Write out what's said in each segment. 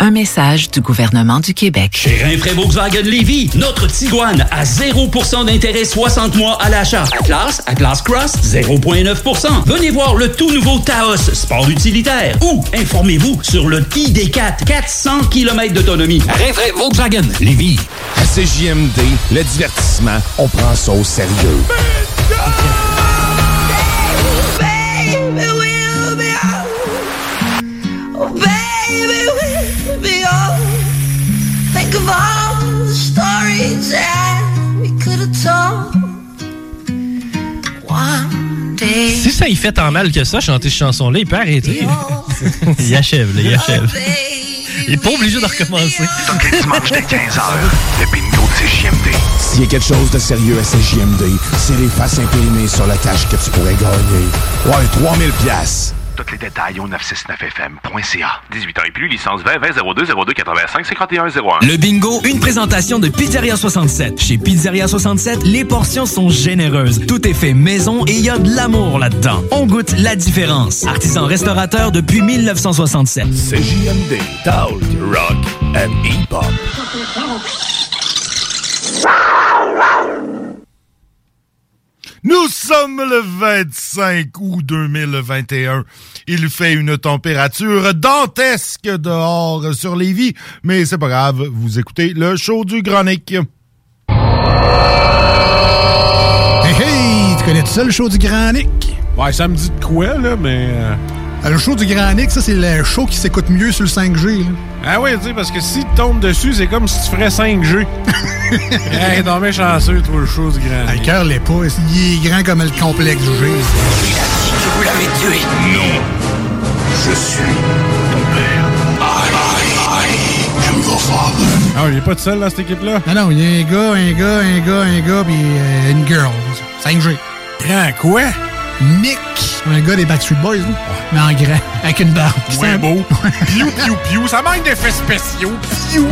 Un message du gouvernement du Québec. Chez Rinfraie Volkswagen Lévy, notre Tiguan à 0% d'intérêt 60 mois à l'achat. Atlas, Atlas Cross, 0,9%. Venez voir le tout nouveau Taos, sport utilitaire. Ou informez-vous sur le ID4, 400 km d'autonomie. Rinfraie Volkswagen Lévy. À CJMD, le divertissement, on prend ça au sérieux. Think of all the stories that we could have told. One day. Si ça y fait tant mal que ça, chanter cette chanson-là, il peut arrêter. il achève, là, il achève. Il est pas obligé de recommencer. Tous les dimanches dès 15h, le bingo de CJMD. S'il y a quelque chose de sérieux à CJMD, c'est les faces imprimées sur le cash que tu pourrais gagner. Ouais, 3000 pièces. Tous les détails au 969fm.ca. 18 ans et plus, licence 20 20 02 02 85 51 01. Le bingo, une présentation de Pizzeria 67. Chez Pizzeria 67, les portions sont généreuses. Tout est fait maison et il y a de l'amour là-dedans. On goûte la différence. Artisan restaurateur depuis 1967. CJMD, Talk, Rock and Hip-Hop. Nous sommes le 25 août 2021. Il fait une température dantesque dehors sur les vies, mais c'est pas grave, vous écoutez le show du Granic. Hey, hey! Tu connais tout ça, le show du Granic? Ouais, ça me dit de quoi, là, mais... euh, Le show du Granic, ça, c'est le show qui s'écoute mieux sur le 5G. là. Ah oui, tu sais, parce que si tu tombes dessus, c'est comme si tu ferais 5G. hey, non, mais chanceux, toi, le show du grand. Ah, Le cœur l'est pas. Il est grand comme le complexe du G. Que vous l'avez tué. Non. Je suis ton père. I, I, I am your father. Ah, il est pas tout seul dans cette équipe-là? Non, non, il y a un gars, un gars, un gars, un gars, puis euh, une girl. 5G. Grand quoi? Nick. Un gars des Backstreet Boys, là. Mais en grand, avec une barbe. C'est un beau. Piou, piou, piou. Ça manque d'effets spéciaux. Piou.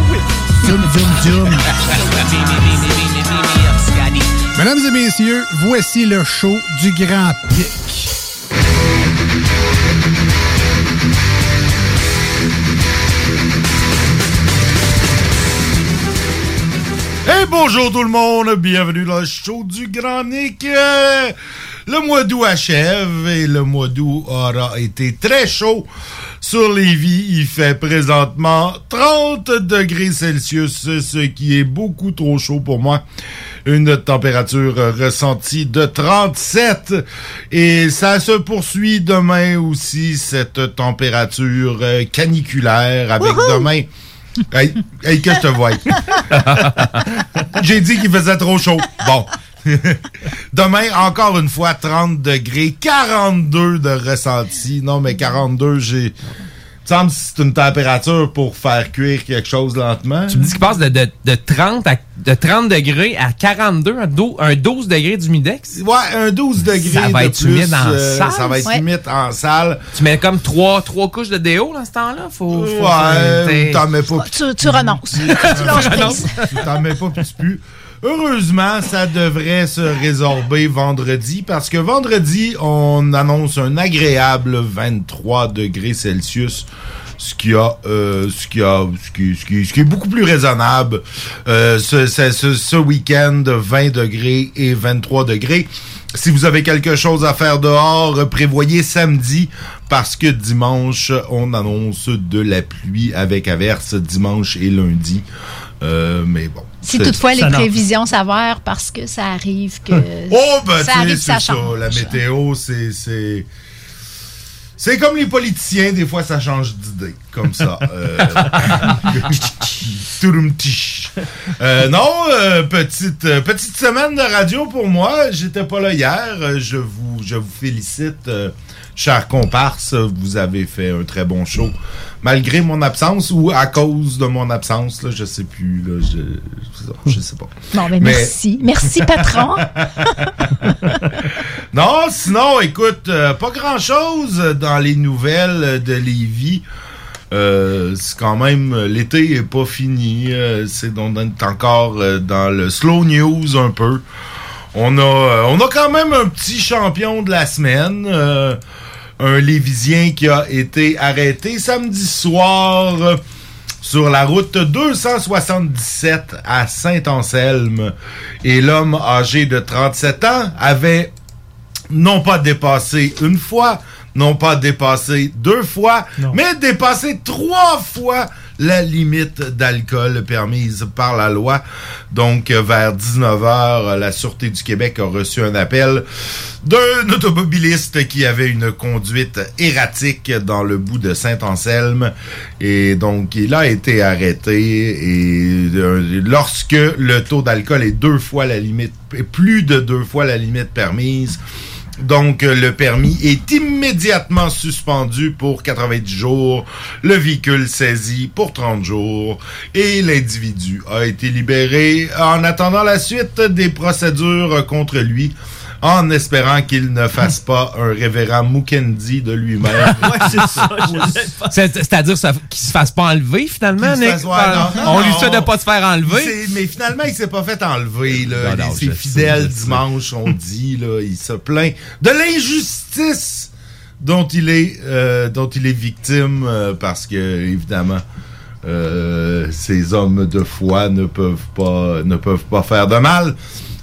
Zoom, zoom, zoom. Mesdames et messieurs, voici le show du Grand Pic. Et bonjour tout le monde, bienvenue dans le show du Grand Nick. Le mois d'août achève et le mois d'août aura été très chaud sur Lévis. Il fait présentement 30 degrés Celsius, ce qui est beaucoup trop chaud pour moi. Une température ressentie de 37 et ça se poursuit demain aussi cette température euh, caniculaire avec demain Hey, hey, que je te vois. J'ai dit qu'il faisait trop chaud. Bon. Demain, encore une fois, 30 degrés, 42 de ressenti. Non, mais 42, j'ai... Il me semble que c'est une température pour faire cuire quelque chose lentement. Tu me dis qu'il passe de, de, de 30 à, de 30 degrés à 42, un, do- un 12 degrés d'humidex? Ouais, un 12 degrés Ça va de être plus, humide en euh, salle. ça va être Ouais. humide en salle. Tu mets comme trois, trois couches de déo dans ce temps-là? Faut, faut- t'en mets pas. Tu, tu renonces. tu. Tu t'en mets pas, puis tu pues. Heureusement, ça devrait se résorber vendredi parce que vendredi, on annonce un agréable 23 degrés Celsius. Ce qui, a, euh, ce, qui a, ce, qui, est beaucoup plus raisonnable. Euh, ce, ce week-end, 20 degrés et 23 degrés. Si vous avez quelque chose à faire dehors, prévoyez samedi parce que dimanche, on annonce de la pluie avec averse dimanche et lundi. Euh, mais bon. Si c'est- toutefois les prévisions s'avèrent parce que ça arrive que Oh, ben, ça tu sais, arrive, c'est ça ça. change. La météo, c'est. c'est... C'est comme les politiciens, des fois ça change d'idée, comme ça. Euh. Euh, non, euh, petite, euh, petite semaine de radio pour moi. J'étais pas là hier. Je vous, je vous félicite, chers comparses. Vous avez fait un très bon show. Malgré mon absence ou à cause de mon absence, là, je sais plus. Là, je, je sais pas. Bon, ben Mais- merci. Merci, patron. Non, sinon, écoute, euh, pas grand-chose dans les nouvelles de Lévis. Euh, c'est quand même, l'été est pas fini. euh, c'est on est encore euh, dans le slow news un peu. On a, on a quand même un petit champion de la semaine. Un Lévisien qui a été arrêté samedi soir sur la route 277 à Saint-Anselme. Et l'homme âgé de 37 ans avait non pas dépassé une fois, non pas dépassé deux fois, mais dépassé trois fois la limite d'alcool permise par la loi. Donc, vers 19h, la Sûreté du Québec a reçu un appel d'un automobiliste qui avait une conduite erratique dans le bout de Saint-Anselme. Et donc, il a été arrêté. Et euh, lorsque le taux d'alcool est deux fois la limite, plus de deux fois la limite permise, donc, le permis est immédiatement suspendu pour 90 jours, le véhicule saisi pour 30 jours. Et l'individu a été libéré. En attendant la suite des procédures contre lui en espérant qu'il ne fasse pas un révérend Mukendi de lui-même. C'est- C'est-à-dire ça- qu'il se fasse pas enlever finalement, Nick? fasse- ouais, non, non, On lui souhaite de pas se faire enlever. Mais finalement, il s'est pas fait enlever. Là. Non, ses fidèles dimanche ont dit, là, il se plaint de l'injustice dont il est, euh, dont il est victime euh, parce que évidemment. euh, ces hommes de foi ne peuvent pas ne peuvent pas faire de mal.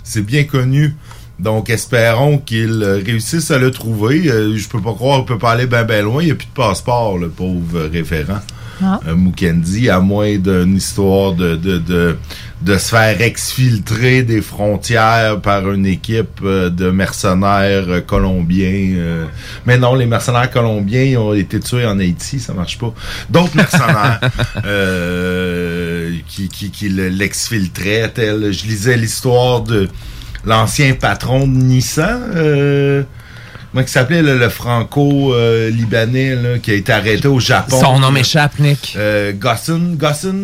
C'est bien connu. Donc espérons qu'il euh, réussisse à le trouver. Euh, je peux pas croire qu'il peut pas aller ben ben loin. Il n'y a plus de passeport, le pauvre référent. Ah. euh, Mukendi, à moins d'une histoire de, de, de, de se faire exfiltrer des frontières par une équipe euh, de mercenaires colombiens. mais non, les mercenaires colombiens ont été tués en Haïti, ça marche pas. D'autres mercenaires qui, qui, qui le- l'exfiltraient. tel- Je lisais l'histoire de l'ancien patron de Nissan. Euh, Comment il s'appelait le, le franco-libanais là, qui a été arrêté au Japon? Son nom m'échappe, Nick. Euh, Gosson, Gosson,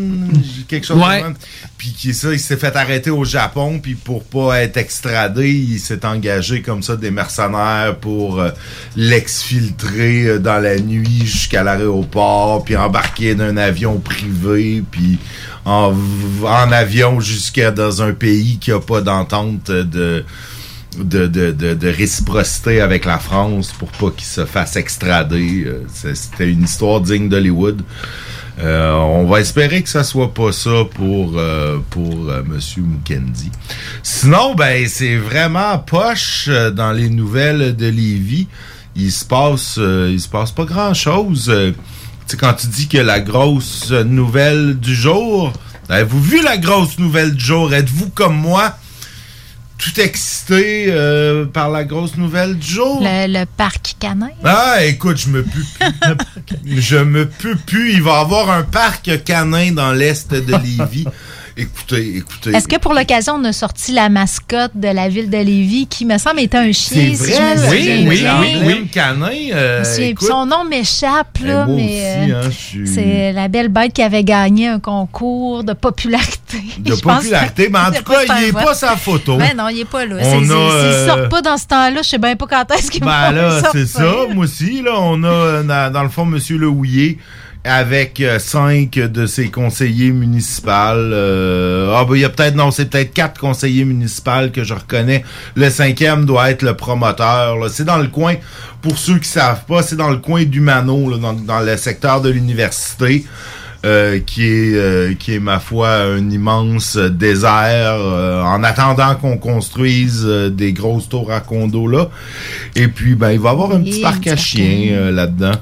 quelque chose Ouais. de même. Puis qui ça, il s'est fait arrêter au Japon, puis pour pas être extradé, il s'est engagé comme ça des mercenaires pour euh, l'exfiltrer euh, dans la nuit jusqu'à l'aéroport, puis embarquer d'un avion privé, puis en, en avion jusqu'à dans un pays qui a pas d'entente de de, de, de, de réciprocité avec la France pour pas qu'il se fasse extrader. Euh, C'était une histoire digne d'Hollywood. Euh, on va espérer que ça soit pas ça pour euh, pour euh, Monsieur Mukendi. Sinon, ben c'est vraiment poche euh, dans les nouvelles de Lévis. Il se passe euh, il se passe pas grand chose. tu quand tu dis que la grosse nouvelle du jour, avez-vous vu la grosse nouvelle du jour? Êtes-vous comme moi? Tout excité euh, par la grosse nouvelle du jour Le, le parc canin. ah, écoute, je me pue plus. je me pue plus. Il va y avoir un parc canin dans l'est de Lévis. Écoutez, écoutez. Est-ce que pour l'occasion, on a sorti la mascotte de la ville de Lévis qui me semble être un chien? c'est si vrai, me oui, oui, bien. oui, oui. canin. euh, écoute, Son nom m'échappe, là, mais euh, hein, suis- c'est la belle bête qui avait gagné un concours de popularité. de popularité, mais en tout cas, il n'est pas sa photo. Ben non, il est pas là. S'il euh, sort pas dans ce temps-là, je sais bien pas quand est-ce qu'il Ben va là, sortir. c'est ça. Moi aussi, là, on a, euh, dans, dans le fond, M. Le Houillet, avec euh, cinq de ses conseillers municipaux. Euh, ah ben il y a peut-être non, c'est peut-être quatre conseillers municipaux que je reconnais. Le cinquième doit être le promoteur. C'est dans le coin, pour ceux qui savent pas, c'est dans le coin du Mano, là, dans, dans le secteur de l'université. euh, qui est euh, qui est ma foi un immense désert euh, en attendant qu'on construise des grosses tours à condos là et puis ben il va y avoir un Et petit parc à chiens là-dedans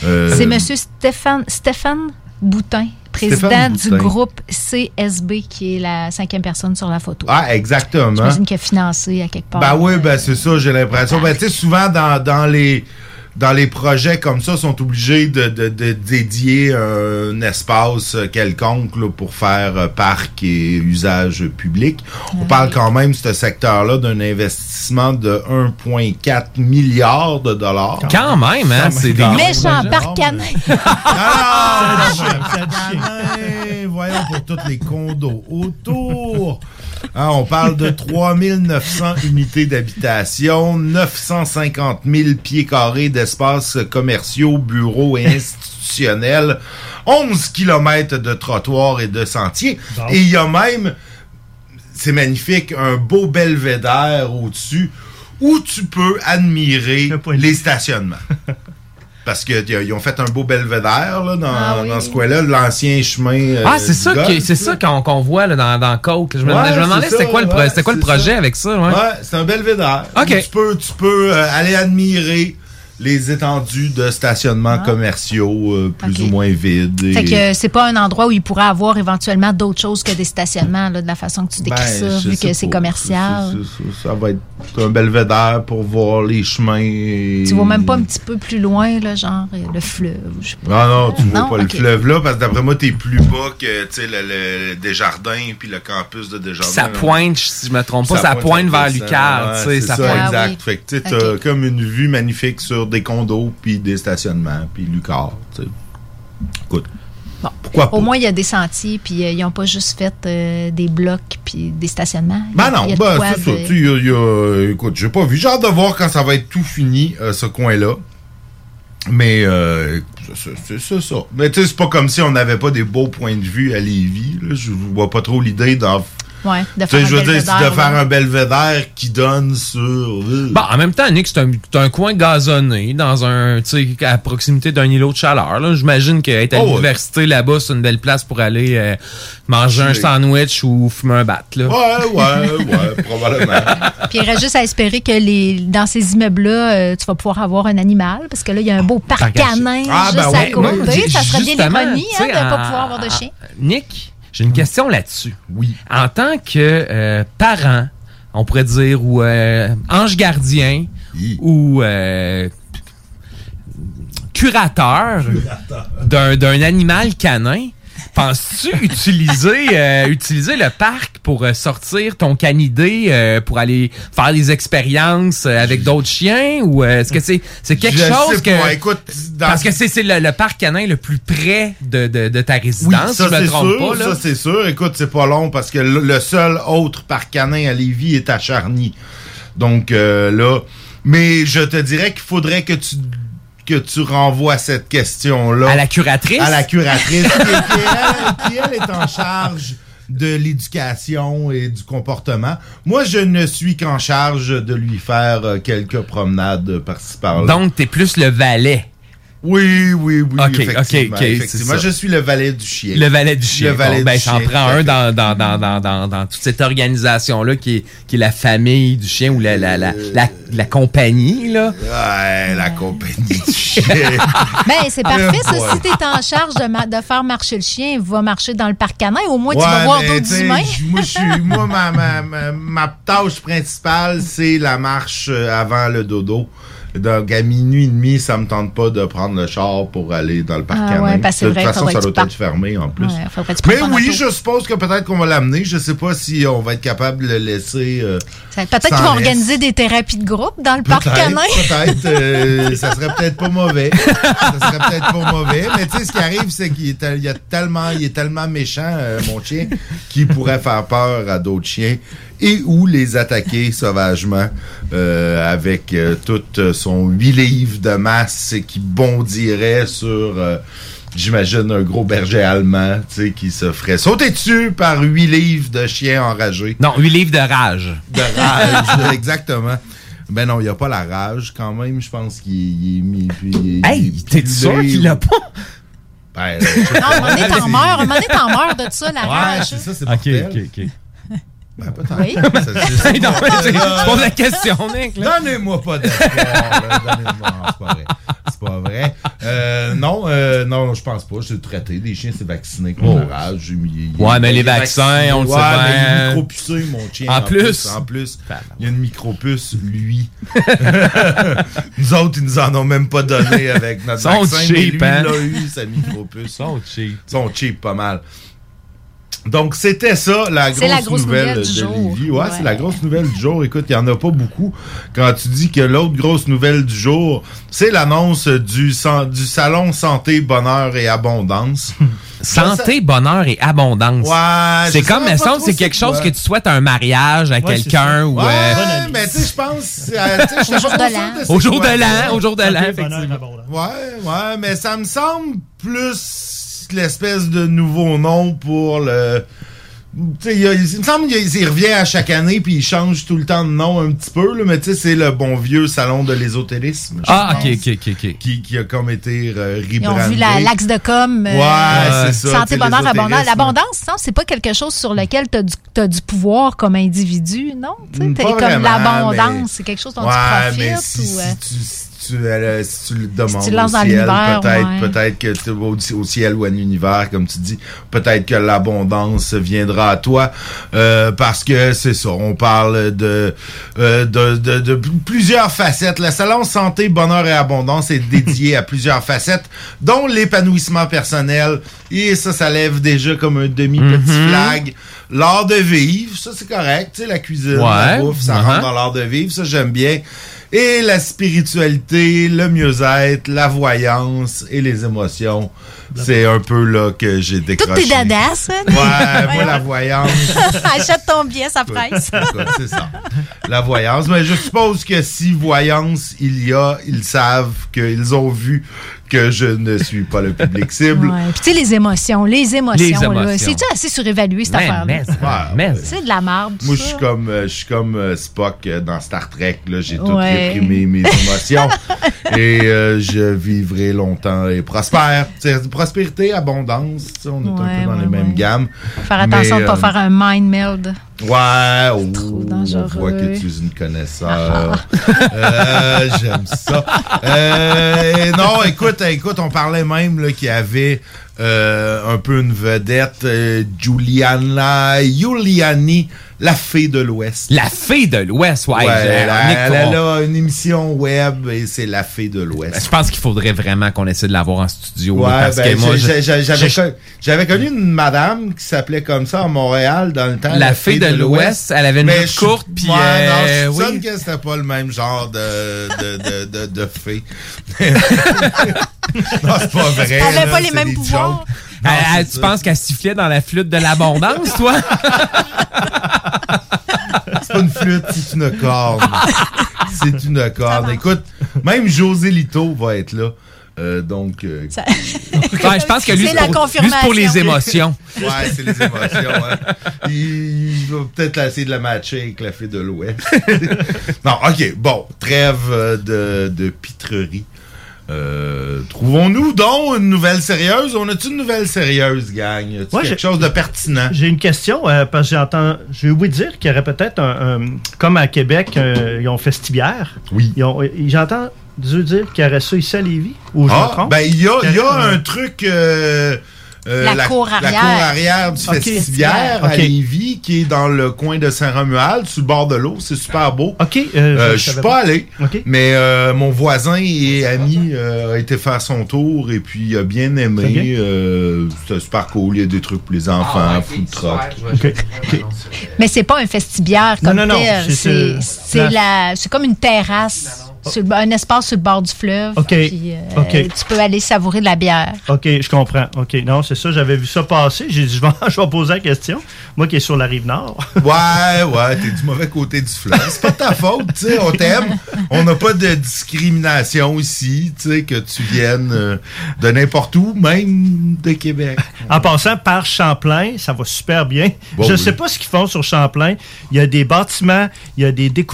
C'est M. Stéphane, Stéphane Boutin, président du groupe CSB, qui est la cinquième personne sur la photo. Ah, exactement. J'imagine qu'il a financé à quelque part. Ben oui, ben c'est ça, j'ai l'impression. Ben tu sais, souvent dans, dans les dans les projets comme ça, sont obligés de, de, de dédier un espace quelconque là, pour faire euh, parc et usage public. On parle quand même, ce secteur-là, d'un investissement de 1,4 milliard de dollars. Quand même, hein, c'est des gros Méchant projets. parc canin. Ah, Canin, voyons pour tous les condos autour. Hein, on parle de 3900 unités d'habitation, 950 000 pieds carrés d'espaces commerciaux, bureaux et institutionnels, 11 kilomètres de trottoirs et de sentiers. Et il y a même, c'est magnifique, un beau belvédère au-dessus où tu peux admirer les stationnements. Parce qu'ils ont fait un beau belvédère là, dans, Ah oui. dans ce coin-là, l'ancien chemin. euh, Ah, c'est ça, c'est ça qu'on qu'on voit là, dans, dans Côte. Je me, Ouais, je me demandais c'est c'était quoi le, ouais, quoi projet ça. avec ça. Ouais? Ouais, c'est un belvédère. Ok. Où Tu peux, tu peux euh, aller admirer les étendues de stationnements commerciaux euh, plus ou moins vides. et- Fait que c'est pas un endroit où il pourrait avoir éventuellement d'autres choses que des stationnements, là, de la façon que tu décris Ben, ça, vu que c'est commercial. Ça va être un belvédère pour voir les chemins. et- Tu vois même pas un petit peu plus loin, là, genre euh, le fleuve, je sais pas. Ah non, tu vois Non? pas le fleuve là, parce que d'après moi, t'es plus bas que tu sais, le, le Desjardins puis le campus de Desjardins. Ça là. pointe, si je me trompe pas, ça, pointe vers Lucar. ouais, tu sais, c'est ça ça, pointe. exact. Fait que tu sais, t'as comme une vue magnifique sur des condos, puis des stationnements, puis Lucar. Écoute, pourquoi pas? Au moins, il y a des sentiers, puis euh, ils n'ont pas juste fait euh, des blocs puis des stationnements. Ben non, de ben, c'est ça. Tu y a- il y a- écoute, j'ai pas vu. J'ai hâte de voir quand ça va être tout fini, euh, ce coin-là. Mais euh, c'est ça. Mais tu sais, c'est pas comme si on n'avait pas des beaux points de vue à Lévis. là. Je vois pas trop l'idée d'en Ouais, de faire je veux dire, belvédère, c'est de faire un belvédère qui donne sur. Bon, en même temps, Nick, c'est un, c'est un coin gazonné, dans un, tu sais, à proximité d'un îlot de chaleur. là. J'imagine qu'être à Oh, ouais. l'université là-bas, c'est une belle place pour aller euh, manger un sandwich ou fumer un bat. Là. Ouais, ouais, ouais, probablement. Puis il reste juste à espérer que les, dans ces immeubles-là, euh, tu vas pouvoir avoir un animal, parce que là, il y a un beau parc à canin Ah, juste ben à ouais, côté. ça serait bien l'ironie hein, de ne pas pouvoir avoir de chien. Nick, j'ai une question là-dessus. Oui. En tant que euh, parent, on pourrait dire, ou euh, ange gardien, ou euh, curateur d'un d'un animal canin, penses-tu utiliser, euh, utiliser le parc pour euh, sortir ton canidé, euh, pour aller faire des expériences euh, avec d'autres chiens, ou euh, est-ce que c'est c'est quelque Je chose sais que... pas. Écoute, dans- Parce que c'est c'est le, le parc canin le plus près de, de, de ta Oui, résidence, ça si je me c'est trompe sûr, pas. Là. ça c'est sûr. Écoute, c'est pas long parce que le, le seul autre parc canin à Lévis est à Charny. Donc euh, là, mais je te dirais qu'il faudrait que tu que tu renvoies cette question-là À la curatrice? à la curatrice qui, qui, elle, qui, elle, est en charge de l'éducation et du comportement. Moi, je ne suis qu'en charge de lui faire euh, quelques promenades par-ci par-là. Donc, t'es plus le valet. Oui, oui, oui. Ok, effectivement, ok, ok, effectivement. Je suis le valet du chien. Le valet du chien. Le valet Bon, ben, j'en prends un dans, dans, dans, dans, dans, dans toute cette organisation-là qui est, qui est la famille du chien ou la, la, la, la, la compagnie, là. Ouais, la compagnie du chien. Ben, c'est parfait, ça. Si tu es en charge de, ma- de faire marcher le chien, il va marcher dans le parc canin. Au moins, tu vas voir d'autres humains. Moi, je suis- moi ma, ma, ma, ma tâche principale, c'est la marche euh, avant le dodo. Donc, à minuit et demi, ça me tente pas de prendre le char pour aller dans le parc Ah canin. ouais, parce de toute vrai, façon, ça doit être fermé en plus. Ouais, Mais oui, je suppose que peut-être qu'on va l'amener. Je sais pas si on va être capable de le laisser. euh, Peut-être qu'ils vont organiser des thérapies de groupe dans le parc canin. Peut-être. euh, ça serait peut-être pas mauvais. ça serait peut-être pas mauvais. Mais tu sais, ce qui arrive, c'est qu'il est, il est tellement méchant, euh, mon chien, qu'il pourrait faire peur à d'autres chiens et ou les attaquer sauvagement euh, avec euh, tout son 8 livres de masse qui bondirait sur, euh, j'imagine un gros berger allemand, tu sais, qui se ferait sauter dessus par huit livres de chiens enragés. Non, 8 livres de rage. De rage, exactement. Ben non, il n'y a pas la rage quand même. Je pense qu'il il est mis. Il est- Hey, est t'es sûr qu'il l'a pas? Ben, Non, t'en meurs. À un moment donné, t'en meurs de ça, la Ouais, rage. c'est ça, c'est Ok, mortel. ok, ok. Ben, peut-être. Oui. Non, pas. mais c'est- je pose la question, Nick. Donnez-moi pas là. Donnez-moi. C'est pas vrai. C'est pas vrai. Euh, non, euh, non, je pense pas. Je suis traité. Les chiens, c'est vacciné contre la rage. Il- il- Ouais, mais les vaccins, vacciné. on le sait Ouais, mais il est bien. micro-pucé, mon chien. En plus. En plus, il y a une micro-puce, lui. nous autres, ils nous en ont même pas donné avec notre Sont vaccin. mais cheap, lui, hein? il l'a eu, sa micro-puce. Sont cheap. Ils sont cheap, pas mal. Donc, c'était ça, la grosse, la grosse nouvelle, nouvelle du de jour. Lévis. Ouais, Ouais. c'est la grosse nouvelle du jour. Écoute, il n'y en a pas beaucoup. Quand tu dis que l'autre grosse nouvelle du jour, c'est l'annonce du, du Salon Santé, Bonheur et Abondance. Santé, bonheur et abondance. Ouais, c'est comme, me semble, c'est quelque chose quoi. que tu souhaites un mariage à Ouais, quelqu'un ou. Ouais, euh, mais tu sais, je pense. euh, j'étais Au jour de l'an. Au jour de l'an, au jour de l'an. Ouais, ouais, mais ça me semble plus l'espèce de nouveau nom pour le. Il, y a- il me semble qu'il il revient à chaque année puis il change tout le temps de nom un petit peu, là, mais tu sais, c'est le bon vieux salon de l'ésotérisme. Ah, pense, ok, ok, ok, ok. Qui, qui a comme été euh, Ils ont vu la- l'axe de com. euh, Ouais, c'est ça, Santé, bonheur, abondance. L'abondance, non, c'est pas quelque chose sur lequel tu as, du pouvoir comme individu, non? Tu Mm, comme vraiment, l'abondance, mais- c'est quelque chose dont ouais, tu mais profites. si, ou, si euh, tu, si tu, euh, si tu le demandes tu au ciel, peut-être ouais. peut-être que tu au, au ciel ou à l'univers, comme tu dis, peut-être que l'abondance viendra à toi, euh, parce que c'est ça, on parle de, euh, de, de, de plusieurs facettes. Le salon santé, bonheur et abondance est dédié à plusieurs facettes, dont l'épanouissement personnel, et ça, ça lève déjà comme un demi-petit Mhm. flag. L'art de vivre, ça c'est correct, tu sais, la cuisine, la Ouais, bouffe, ça uh-huh. rentre dans l'art de vivre, ça j'aime bien. Et la spiritualité, le mieux-être, la voyance et les émotions, c'est un peu là que j'ai Toutes décroché. tes dadas, hein? Ouais, moi la voyance. Achète ton billet, ça presse. C'est ça. La voyance. Mais je suppose que si voyance il y a, ils savent qu'ils ont vu que je ne suis pas le public cible. Ouais. Puis tu sais, les émotions, les émotions, c'est-tu assez surévalué, cette affaire-là? Ouais. C'est de la marde, tout Moi, je suis comme, euh, je suis comme euh, Spock euh, dans Star Trek. Là, j'ai tout réprimé mes émotions et euh, je vivrai longtemps et prospère. C'est prospérité, abondance. On est un peu dans ouais, les mêmes gammes. Faire attention de ne pas faire un mind meld. Ouais, oh, on dangereux. voit que tu es une connaisseur. Euh, J'aime ça. Euh, non, écoute, écoute, on parlait même là, qu'il y avait un peu une vedette, euh, Giuliana Giuliani, la fée de l'Ouest. La fée de l'Ouest, ouais. Elle, elle a une émission web et c'est la fée de l'Ouest. Je pense qu'il faudrait vraiment qu'on essaie de l'avoir en studio. là, Ouais, parce ben, que moi, j'avais connu une madame qui s'appelait comme ça à Montréal dans le temps. La fée de l'Ouest, elle avait une Mais je- courte, puis, Ouais, euh, non, je soupçonne oui. que c'était pas le même genre de, de, de, de, de fée. non, c'est pas vrai. Elle avait pas les mêmes pouvoirs. Non, elle- c'est tu ça. penses qu'elle sifflait dans la flûte de l'abondance, toi? C'est pas une flûte, c'est une corne. c'est une corne. Écoute, même José Lito va être là. Euh, donc, euh, Ouais, je pense que lui, C'est pour, lui, c'est pour les émotions. Ouais, c'est les émotions. hein. Il, il va peut-être essayer de la matcher avec la fée de l'Ouest. non, ok, bon, trêve euh, de, de pitrerie. Euh, Trouvons-nous donc une nouvelle sérieuse? On a-tu une nouvelle sérieuse, gang? Ouais, quelque chose de pertinent? J'ai une question, euh, parce que j'entends. J'ai oublié de dire qu'il y aurait peut-être un, un- Comme à Québec, euh, ils ont Festibière. Oui. Ils ont- et J'entends Dieu dire qu'il y aurait ça ici à Lévis. Ou je me Ah, trompe? ben, il y a, y a un truc. Euh, La cour arrière. La cour arrière du Ok. Festivière à. Lévis, qui est dans le coin de Saint-Romuald, sur le bord de l'eau. C'est super beau. OK. euh, Euh, je suis pas allé, OK. mais euh, mon voisin et ami euh, a été faire son tour et puis il a bien aimé. Euh, C'était super cool. Il y a des trucs pour les enfants, Ah food truck. Mais c'est pas un festibière comme Non, non, non, tel. c'est, la- c'est comme une terrasse. Sur le- un espace sur le bord du fleuve. OK. Puis, euh, OK. Tu peux aller savourer de la bière. OK, je comprends. OK, non, c'est ça, j'avais vu ça passer. J'ai dit, je vais, je vais poser la question. Moi qui est sur la rive nord. Ouais, ouais, t'es du mauvais côté du fleuve. C'est pas de ta faute, tu sais, on t'aime. On n'a pas de discrimination ici, tu sais, que tu viennes euh, de n'importe où, même de Québec. En passant par Champlain, ça va super bien. Bon, je ne oui. sais pas ce qu'ils font sur Champlain. Il y a des bâtiments, il y a des, des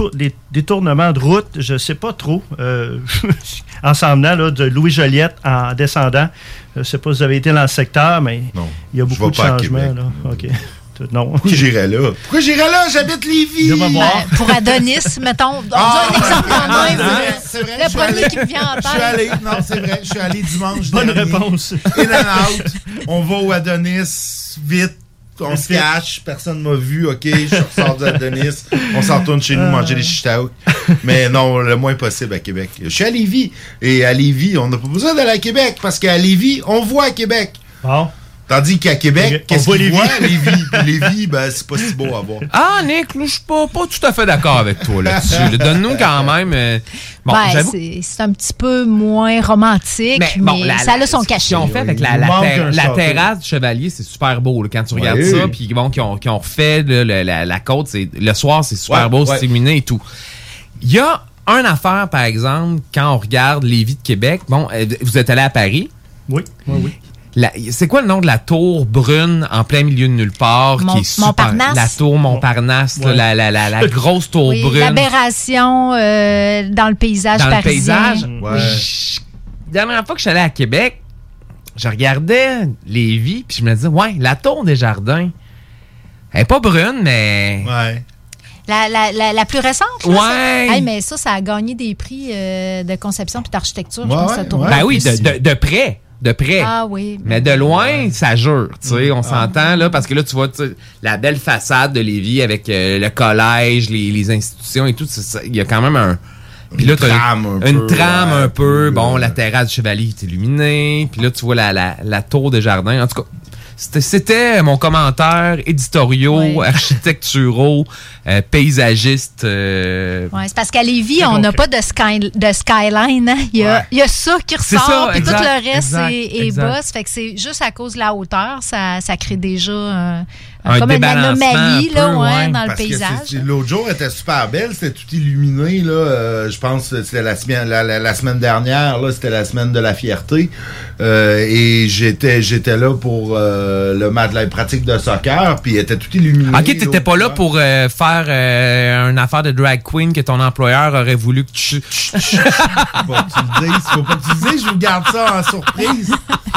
détournements de route, je ne sais pas trop. Euh, en s'en venant là, de Louis-Joliette en descendant. Je ne sais pas si vous avez été dans le secteur, mais il y a beaucoup de changements. Là. OK. Non. Pourquoi j'irais là? Pourquoi j'irais là? J'habite Lévis! Ben, pour Adonis, mettons. On dit un exemple en même. c'est vrai, je le suis premier allé- qui me vient en tête. Je suis allé, non, c'est vrai, je suis allé dimanche Bonne dernier. réponse. In and out. On va au Adonis, vite. On se cache, personne m'a vu, ok, je ressors d'Adonis, on s'en retourne chez nous manger des chichtaouk. Mais non, le moins possible à Québec. Je suis à Lévis, et à Lévis, on n'a pas besoin d'aller à Québec, parce qu'à Lévis, on voit à Québec. Bon. Tandis qu'à Québec, qu'est-ce voit qu'ils Lévis. Lévis? Lévis, ben, c'est pas si beau à voir. Ah, Nick, là, je suis pas, pas tout à fait d'accord avec toi là-dessus. là. Donne-nous quand même. euh, bon, Ben, c'est c'est un petit peu moins romantique, mais, Mais bon, la- ça a son ce cachet. qu'ils ont fait avec la, la, terrasse du Chevalier, c'est super beau là, quand tu regardes ça. Puis bon, qui ont, qui ont refait là, la, la côte, c'est le soir, c'est super Ouais, beau, ouais. c'est illuminé et tout. Il y a une affaire, par exemple, quand on regarde les vies de Québec. Bon, euh, vous êtes allé à Paris? Oui, oui, oui. C'est quoi le nom de la tour brune en plein milieu de nulle part Mont- qui est super Montparnasse? la tour Montparnasse, là, la, la, la, la grosse tour Oui, brune l'aberration euh, dans le paysage dans le parisien. paysage? Oui. Je- La dernière fois que je suis allé à Québec, je regardais les vies, puis je me disais, ouais, la tour des jardins, elle est pas brune, mais. Ouais. La, la, la, la plus récente, là, Ouais. ça? Hey, mais ça, ça a gagné des prix euh, de conception puis d'architecture, je Ouais, pense, ouais, cette tour Ben oui, de, de, de près. De près. Ah oui. Mais de loin, ça jure, tu sais, on s'entend là, parce que là, tu vois tu sais, la belle façade de Lévis avec euh, le collège, les, les institutions et tout, il y a quand même un... Puis là, Une trame un une peu, trame ouais, un peu, bon, euh, la terrasse du Chevalier est illuminée, puis là, tu vois la, la, la tour des jardins. En tout cas, c'était- mon commentaire éditoriaux, Ouais. architecturaux, euh, paysagistes. euh, Ouais, c'est parce qu'à Lévis, on n'a pas de, sky- de skyline. hein. Il, y a, Ouais. il y a ça qui ressort, puis tout le reste exact, est, est fait que c'est juste à cause de la hauteur, ça, ça crée déjà un- comme une anomalie un là, peu, ouais, ouais. dans le Parce que paysage. L'autre jour, elle était super belle, c'était tout illuminé. Là, euh, je pense que c'était la, semaine- la, la- la semaine dernière, là, c'était la semaine de la fierté. Euh, et j'étais j'étais là pour euh, le match de la pratique de soccer, puis elle était tout illuminé. Ok, t'étais pas là pour euh, faire euh, une affaire de drag queen que ton employeur aurait voulu que tu... Faut pas que tu le dises, faut pas que tu le dises, je vous garde ça en surprise.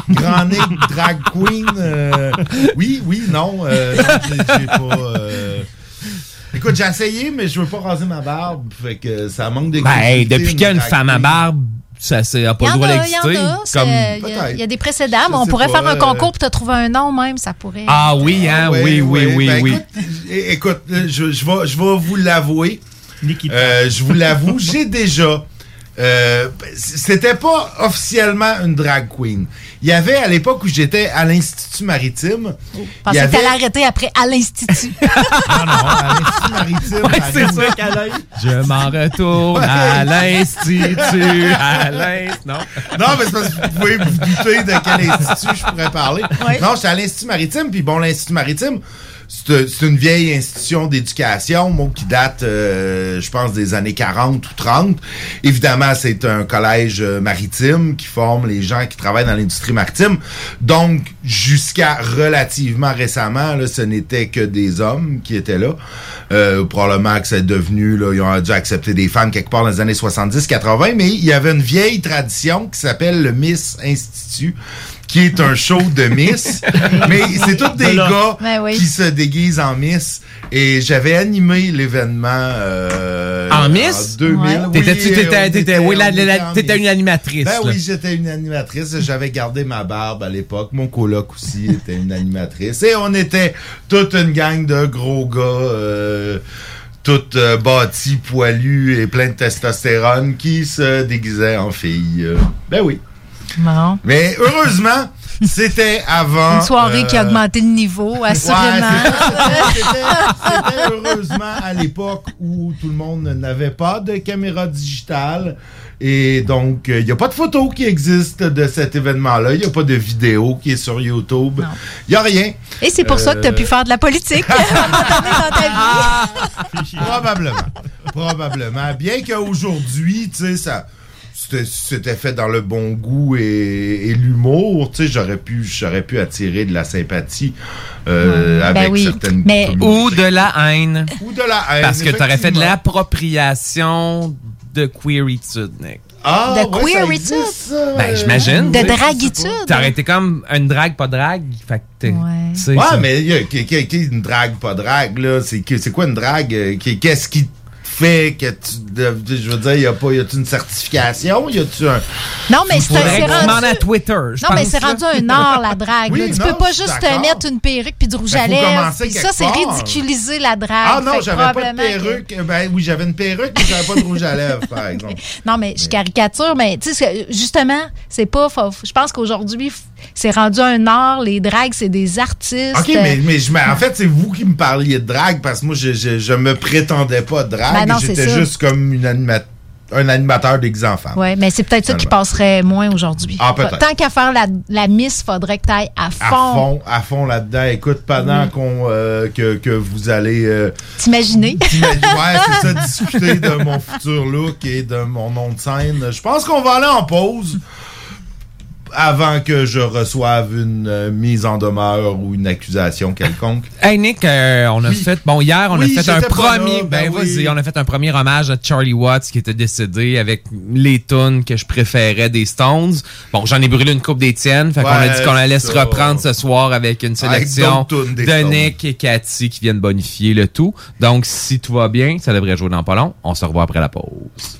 Grand Nick, drag queen. euh, oui, oui, non. Euh, j'ai- pas. euh, Écoute, j'ai essayé, mais je veux pas raser ma barbe. Fait que ça manque de. Ben, hey, depuis qu'il y a une femme à barbe, ça c'est a Il pas y le en droit a, il y d'exister. en a. c'est- Comme... Il y a- il y, a des précédents, mais on pourrait pas, faire un euh, concours pour te trouver un nom même, ça pourrait. Ah oui, hein, oui, oui, oui, Ben, oui. Écoute, euh, je, je vais, je vais vous l'avouer. Euh, je vous l'avoue, j'ai déjà. Euh, C'était pas officiellement une drag queen. Il y avait à l'époque où j'étais à l'Institut maritime. Je il pensais y que avait- t'allais arrêter après à l'Institut. Non, non, à l'Institut maritime. Ouais, c'est ça. Je m'en retourne à l'Institut, à l'Institut. Non. Non, mais c'est parce que vous pouvez vous douter de quel institut je pourrais parler. Non, j'étais à l'Institut maritime, puis bon, l'Institut maritime, c'est une vieille institution d'éducation, moi, qui date, euh, je pense, des années 40 ou 30. Évidemment, c'est un collège euh, maritime qui forme les gens qui travaillent dans l'industrie maritime. Donc, jusqu'à relativement récemment, ce n'était que des hommes qui étaient là. Euh, probablement que c'est devenu, là, ils ont dû accepter des femmes quelque part dans les années 70-80, mais il y avait une vieille tradition qui s'appelle le Miss Institut qui est un show de Miss, mais c'est tous des gars Ben oui. qui se déguisent en Miss. Et j'avais animé l'événement euh, En Miss? 2000. Ouais. Oui, t'étais- t'étais- était- oui, la- la- t'étais une animatrice, Ben là. oui, j'étais une animatrice. J'avais gardé ma barbe à l'époque. Mon coloc aussi était une animatrice. Et on était toute une gang de gros gars. Euh, toutes euh, bâtis, poilus et plein de testostérone qui se déguisaient en filles. Ben oui. Bon. Mais heureusement, C'était avant. Une soirée qui a euh, augmenté le niveau, assurément. Ouais, c'était- heureusement à l'époque où tout le monde n'avait pas de caméra digitale. Et donc, il n'y a pas de photo qui existe de cet événement-là. Il n'y a pas de vidéo qui est sur YouTube. Il n'y a rien. Et c'est pour ça que tu as pu faire de la politique à un moment donné dans ta vie. Probablement. Probablement. Bien qu'aujourd'hui, tu sais, ça. C'était c'était fait dans le bon goût et, et l'humour, tu sais, j'aurais pu, j'aurais pu attirer de la sympathie euh, Ouais. avec Ben oui, certaines mais-. Ou de la haine. Ou de la haine. Parce que t'aurais fait de l'appropriation de queeritude, Nick. Ah, De ouais, ça queeritude? existe, ça, Ben, j'imagine. De dragitude? T'aurais été comme une drague, pas drague. Fait que Ouais, ça- mais y a- qui- qui- qui- une drague, pas drague, là. C'est que- c'est quoi une drague? euh, qui- Qu'est-ce qui fait que tu. je veux dire, y a pas. Y a-tu une certification? Y a-tu un. Non, mais c'est rendu... à Twitter. je Non, mais c'est rendu un art, la drague. Oui. Tu non, peux pas juste te mettre une perruque puis du rouge Ben, à lèvres. ça, c'est ridiculiser la drague. Ah non, j'avais pas de que- perruque. Ben oui, j'avais une perruque, mais j'avais pas de rouge à lèvres, par exemple. Non, mais je caricature, mais tu sais, justement, c'est pas. faut- Je pense qu'aujourd'hui, c'est rendu un art. Les dragues, c'est des artistes. OK, mais, mais je, en fait, c'est vous qui me parliez de drague parce que moi, je, je, je me prétendais pas de drague. Ben J'étais juste comme une un animateur déguisé femme. Oui, mais c'est peut-être ça qui passerait moins aujourd'hui. Ah, peut-être. Tant qu'à faire la, la miss, faudrait que tu ailles à fond. À fond, à fond là-dedans. Écoute, pendant qu'on euh, que, que vous allez euh, t'imaginer- ouais, c'est ça, discuter de mon futur look et de mon nom de scène. Je pense qu'on va aller en pause avant que je reçoive une euh, mise en demeure ou une accusation quelconque. Hey Nick, euh, on a fait bon hier on Oui, a fait un premier là, ben, ben oui. vas-y, on a fait un premier hommage à Charlie Watts qui était décédé avec les tunes que je préférais des Stones. Bon, j'en ai brûlé une coupe des tiennes, fait qu'on a dit qu'on allait se reprendre ce soir avec une sélection de Stones. Nick et Cathy qui viennent bonifier le tout. Donc si tout va bien, ça devrait jouer dans pas long. On se revoit après la pause.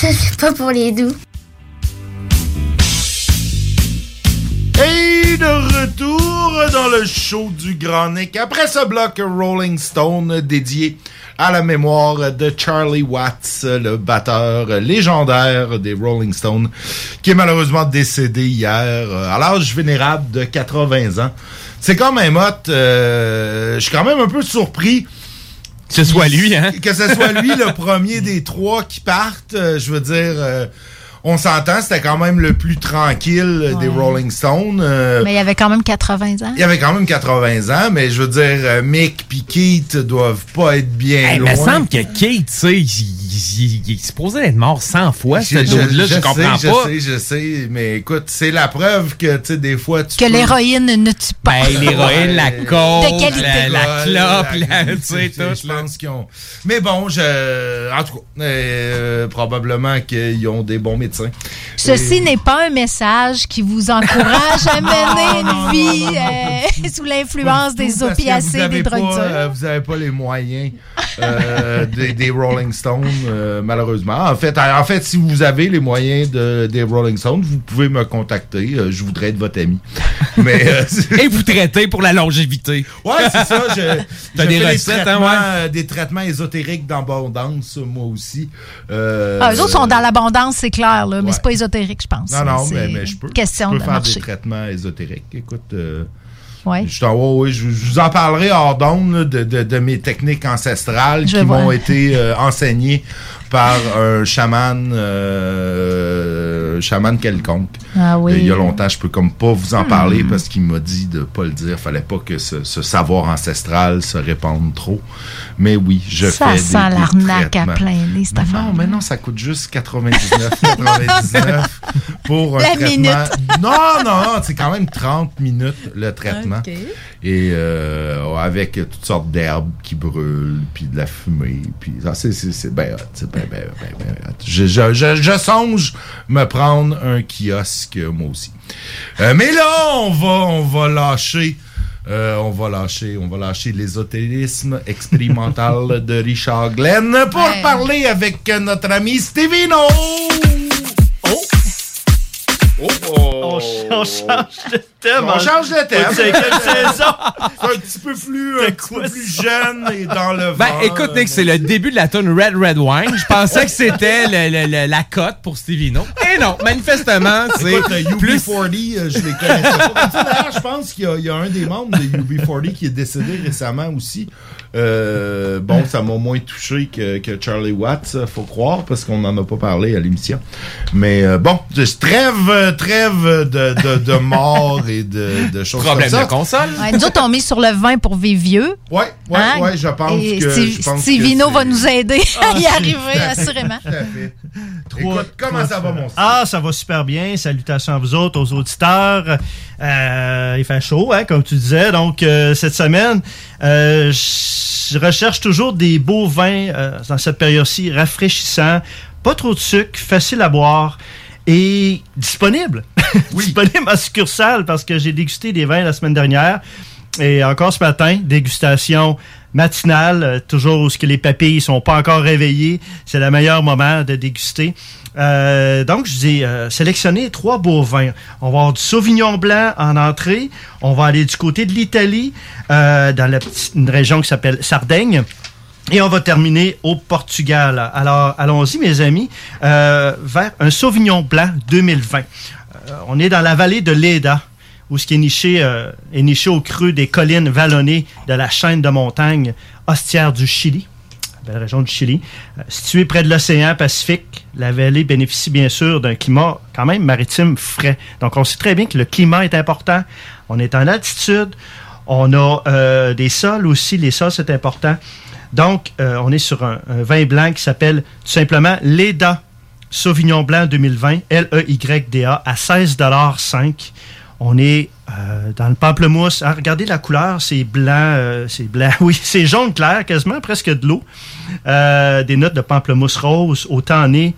ça c'est pas pour les doux. Et de retour dans le show du Grand Nick. Après ce bloc Rolling Stone dédié à la mémoire de Charlie Watts, le batteur légendaire des Rolling Stones, qui est malheureusement décédé hier à l'âge vénérable de 80 ans. C'est quand même hot. euh, je suis quand même un peu surpris. Que ce soit lui, hein? Que ce soit lui le premier des trois qui partent. Euh, je veux dire, euh, on s'entend, c'était quand même le plus tranquille des Rolling Stones. Euh, Mais il y avait quand même 80 ans. il avait quand même 80 ans, mais je veux dire, euh, Mick et Keith doivent pas être bien Hey, il loin. me semble que Kate, tu sais, il, il- il est supposé être mort 100 fois, ce je, je, sais, comprends je pas. sais, je sais, mais écoute, c'est la preuve que, tu sais, des fois, tu Que peux- l'héroïne ne tue pas. Ben, l'héroïne, la coke, De qualité. la, la clope, La- tu sais, tout. je pense qu'ils ont. Mais bon, je. En tout cas, euh, probablement qu'ils ont des bons médecins. Ceci Et- n'est pas un message qui vous encourage à mener une vie euh, sous l'influence des opiacés, des drogues dures. euh, vous n'avez pas les moyens euh, des, des Rolling Stones, euh, malheureusement. En fait, en fait, si vous avez les moyens de, des Rolling Stones, vous pouvez me contacter. Euh, je voudrais être votre ami. Mais, euh, Et vous traitez pour la longévité. Ouais, c'est ça. Je, T'as je des fais recettes, hein, traitements, ouais? des traitements ésotériques d'abondance, moi aussi. Euh, Ah, eux autres sont dans l'abondance, c'est clair, là, mais ouais. c'est pas ésotérique, je pense. Non, non, mais, mais je peux. Question je peux de faire marché. des traitements ésotériques. Écoute, euh, Ouais. je, ouais, ouais, je, je vous en parlerai hors d'onde de, de, de mes techniques ancestrales Je qui m'ont été euh, enseignées par un chaman, euh, chaman quelconque. Ah oui. Il y a longtemps, je peux comme pas vous en parler parce qu'il m'a dit de pas le dire. Fallait pas que ce, ce savoir ancestral se répande trop. Mais oui, je Ça fais des- sent l'arnaque à plein nez, cette affaire. Non, mais non, ça coûte juste 99, 99 pour un La traitement. minute. Non, non, non, c'est quand même 30 minutes le traitement. Et euh, avec toutes sortes d'herbes qui brûlent, puis de la fumée, puis ah, c'est ben c'est ben ben ben ben. Je, je, je, je songe me prendre un kiosque moi aussi. Euh, mais là, on va on va lâcher euh, on va lâcher, on va lâcher l'ésotérisme expérimental de Richard Glenn pour Ouais. parler avec notre ami Stevino. Oh! On, ch- on change de thème. On change de thème. C'est quelle saison? C'est un petit peu plus, un petit peu plus jeune et dans le Ben, vent. écoute, Nick, c'est le début de la tune Red Red Wine. Je pensais que c'était la cote pour Stevino. Et non, manifestement, c'est Écoute, euh, plus... UB40, euh, je les connaissais pas. D'ailleurs, je pense qu'il y, y a un des membres de UB40 qui est décédé récemment aussi. Euh, bon, ça m'a moins touché que, que Charlie Watts, faut croire, parce qu'on n'en a pas parlé à l'émission. Mais euh, bon, je trêve, euh, trêve de, de, de mort et de, de choses Problème comme ça. de console. Ouais, nous autres, on met sur le vin pour vivre vieux. Ouais, ouais, Hein? ouais, je pense Et que. Steve- je pense que Stevino c'est- va nous aider Ah, à y c'est- arriver, assurément. Tout à fait. Écoute, comment ça va, mon Ah, ça va super bien. Salutations à vous autres, aux auditeurs. Euh, il fait chaud, hein, comme tu disais. Donc, euh, cette semaine, euh, je recherche toujours des beaux vins euh, dans cette période-ci, rafraîchissants, pas trop de sucre, facile à boire et disponible. disponible à succursale parce que j'ai dégusté des vins la semaine dernière. Et encore ce matin, dégustation matinale, euh, toujours où que les papilles sont pas encore réveillées. C'est le meilleur moment de déguster. Euh, donc, je ai euh, sélectionné trois beaux vins. On va avoir du Sauvignon blanc en entrée. On va aller du côté de l'Italie, euh, dans une région qui s'appelle Sardaigne. Et on va terminer au Portugal. Alors, allons-y, mes amis, vers un Sauvignon blanc 2020. Euh, on est dans la vallée de Leda, où ce qui est niché, euh, est niché au creux des collines vallonnées de la chaîne de montagnes Ostière du Chili, belle région du Chili. Euh, située près de l'océan Pacifique, la vallée bénéficie bien sûr d'un climat quand même maritime frais. Donc, on sait très bien que le climat est important. On est en altitude. On a euh, des sols aussi. Les sols, c'est important. Donc, on est sur un, un vin blanc qui s'appelle tout simplement Leda Sauvignon Blanc 2020, L-E-Y-D-A, à 16,5 On est euh, dans le pamplemousse. Ah, regardez la couleur, c'est blanc, euh, c'est blanc, oui, c'est jaune clair, quasiment presque de l'eau. Euh, des notes de pamplemousse rose, autant en nez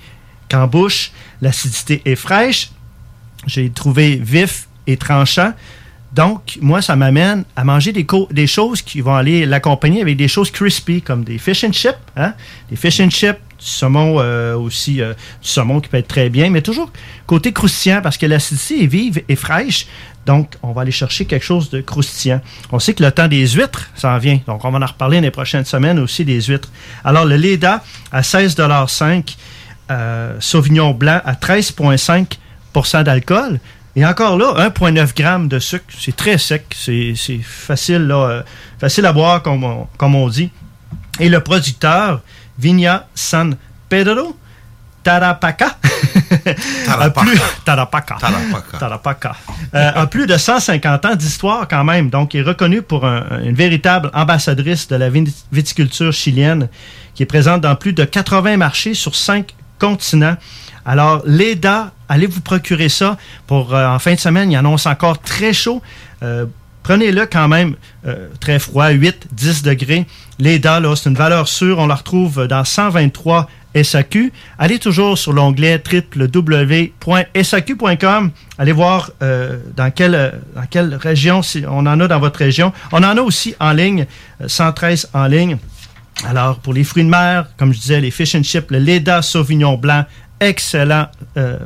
qu'en bouche. L'acidité est fraîche. J'ai trouvé vif et tranchant. Donc, moi, ça m'amène à manger des, des choses qui vont aller l'accompagner avec des choses crispy, comme des fish and chips. Hein? Des fish and chips, du saumon euh, aussi, euh, du saumon qui peut être très bien, mais toujours côté croustillant, parce que l'acidité est vive et fraîche. Donc, on va aller chercher quelque chose de croustillant. On sait que le temps des huîtres s'en vient. Donc, on va en reparler les prochaines semaines aussi des huîtres. Alors, le Leda à 16,5 euh, Sauvignon blanc à 13,5% d'alcool. Et encore là, 1,9 g de sucre. C'est très sec. C'est facile, euh, facile à boire, comme on, comme on dit. Et le producteur, Vigna San Pedro Tarapaca. a plus, Tarapaca. Tarapaca. Euh, a plus de 150 ans d'histoire quand même. Donc, il est reconnu pour un- une véritable ambassadrice de la viticulture chilienne qui est présente dans plus de 80 marchés sur 5 continents. Alors, Leda, allez vous procurer ça pour euh, en fin de semaine. Il annonce encore très chaud. Euh, Prenez-le quand même euh, très froid, 8-10 degrés. Leda, là, c'est une valeur sûre. On la retrouve dans 123 SAQ. Allez toujours sur l'onglet www.saq.com. Allez voir euh, dans, quelle, euh, dans quelle région si on en a dans votre région. On en a aussi en ligne, euh, 113 en ligne. Alors, pour les fruits de mer, comme je disais, les fish and chips, le Leda Sauvignon Blanc, excellent, euh, euh,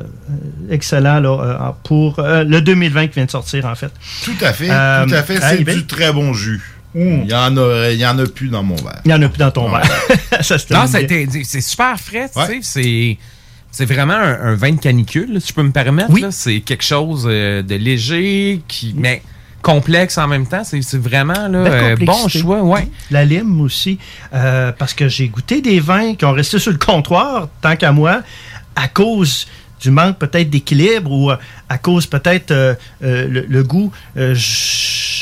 excellent là, euh, pour euh, le 2020 qui vient de sortir, en fait. Tout à fait, Euh, tout à fait. C'est du très bon jus. Il y en a, il y en a plus dans mon verre. Il n'y en a plus dans ton verre. ça, Non, termine ça a bien. été- c'est super frais, tu sais. C'est. C'est vraiment un, un vin de canicule, là, si je peux me permettre. là. C'est quelque chose euh, de léger, qui, mais complexe en même temps. C'est c'est vraiment là, euh, bon choix. Ouais. La lime aussi. euh, parce que j'ai goûté des vins qui ont resté sur le comptoir, tant qu'à moi, à cause du manque peut-être d'équilibre ou à cause peut-être euh, euh, le, le goût. Euh,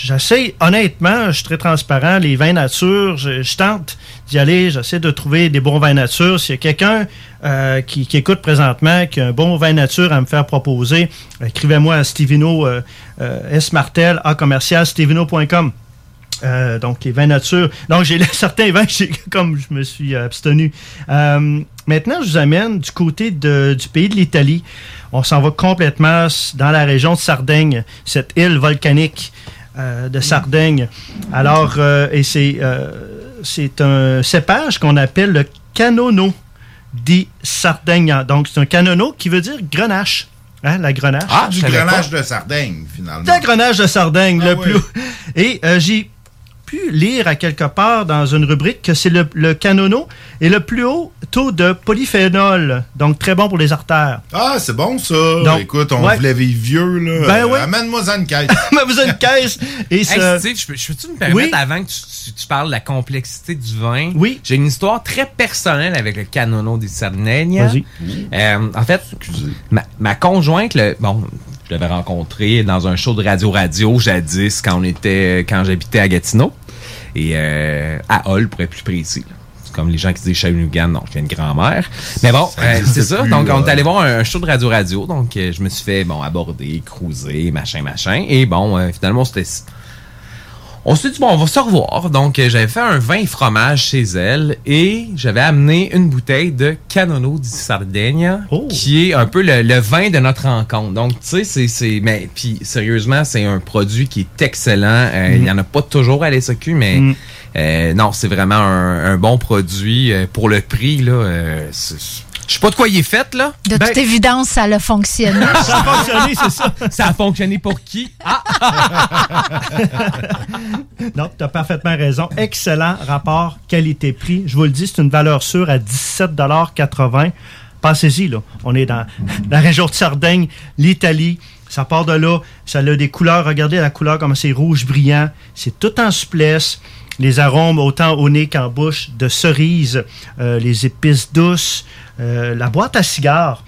J'essaie, honnêtement, je suis très transparent, les vins nature, je, je tente d'y aller, j'essaie de trouver des bons vins nature. S'il y a quelqu'un euh, qui, qui écoute présentement, qui a un bon vin nature à me faire proposer, écrivez-moi à Stevino euh, euh, S. Martel, à commercial, stevino.com. Euh, donc, les vins nature. Donc, j'ai certains vins, comme je me suis euh, abstenu. Euh, maintenant, je vous amène du côté de- du pays de l'Italie. On s'en va complètement dans la région de Sardaigne, cette île volcanique euh, de Sardaigne. Alors, euh, et c'est euh, c'est un cépage qu'on appelle le Canono di Sardegna. Donc, c'est un canono qui veut dire grenache. Hein, la grenache. Ah, du grenage de Sardaigne, finalement. Le grenage de Sardaigne, Ah le oui. plus. Et euh, j'ai pu lire à quelque part dans une rubrique que c'est le, le canono et le plus haut taux de polyphénol, donc très bon pour les artères. Ah, c'est bon, ça. Donc, Écoute, on ouais. voulait vivre vieux, là. Ben Euh, oui. Amène-moi une caisse. Avez une caisse. Et Hey, ça- Steve, je peux- je peux-tu me permettre, Oui. avant que tu, tu- tu parles de la complexité du vin? Oui. J'ai une histoire très personnelle avec le Canono di Sardegna. Vas-y. Euh, en fait, ma, ma conjointe, le, bon, je l'avais rencontrée dans un show de radio-radio jadis quand on était, quand j'habitais à Gatineau. Et euh, à Hall, pour être plus précis. là. C'est comme les gens qui disent Shawinigan, non, je viens de grand-mère. Mais bon, euh, c'est ça. Donc, on est allé voir un show de radio-radio. Donc, euh, je me suis fait, bon, aborder, cruiser, machin, machin. Et bon, euh, finalement, c'était... On s'est dit, bon, on va se revoir. Donc, euh, j'avais fait un vin fromage chez elle et j'avais amené une bouteille de Canono di Sardegna, qui est un peu le, le vin de notre rencontre. Donc, tu sais, c'est, c'est, mais, puis, sérieusement, c'est un produit qui est excellent. Euh, Il Mm. y en a pas toujours à l'SAQ, mais Mm. euh, non, c'est vraiment un, un bon produit. Pour le prix, là, euh, je sais pas de quoi il est fait, là. De toute évidence, ça a fonctionné. Ben, Ça a fonctionné, c'est ça. Ça a fonctionné pour qui? Ah! non, tu as parfaitement raison. Excellent rapport qualité-prix. Je vous le dis, c'est une valeur sûre à 17,80 Pensez-y, là. On est dans la région de Sardaigne, l'Italie. Ça part de là. Ça a des couleurs. Regardez la couleur, comme c'est rouge brillant. C'est tout en souplesse. Les arômes, autant au nez qu'en bouche, de cerise, euh, les épices douces, euh, la boîte à cigares.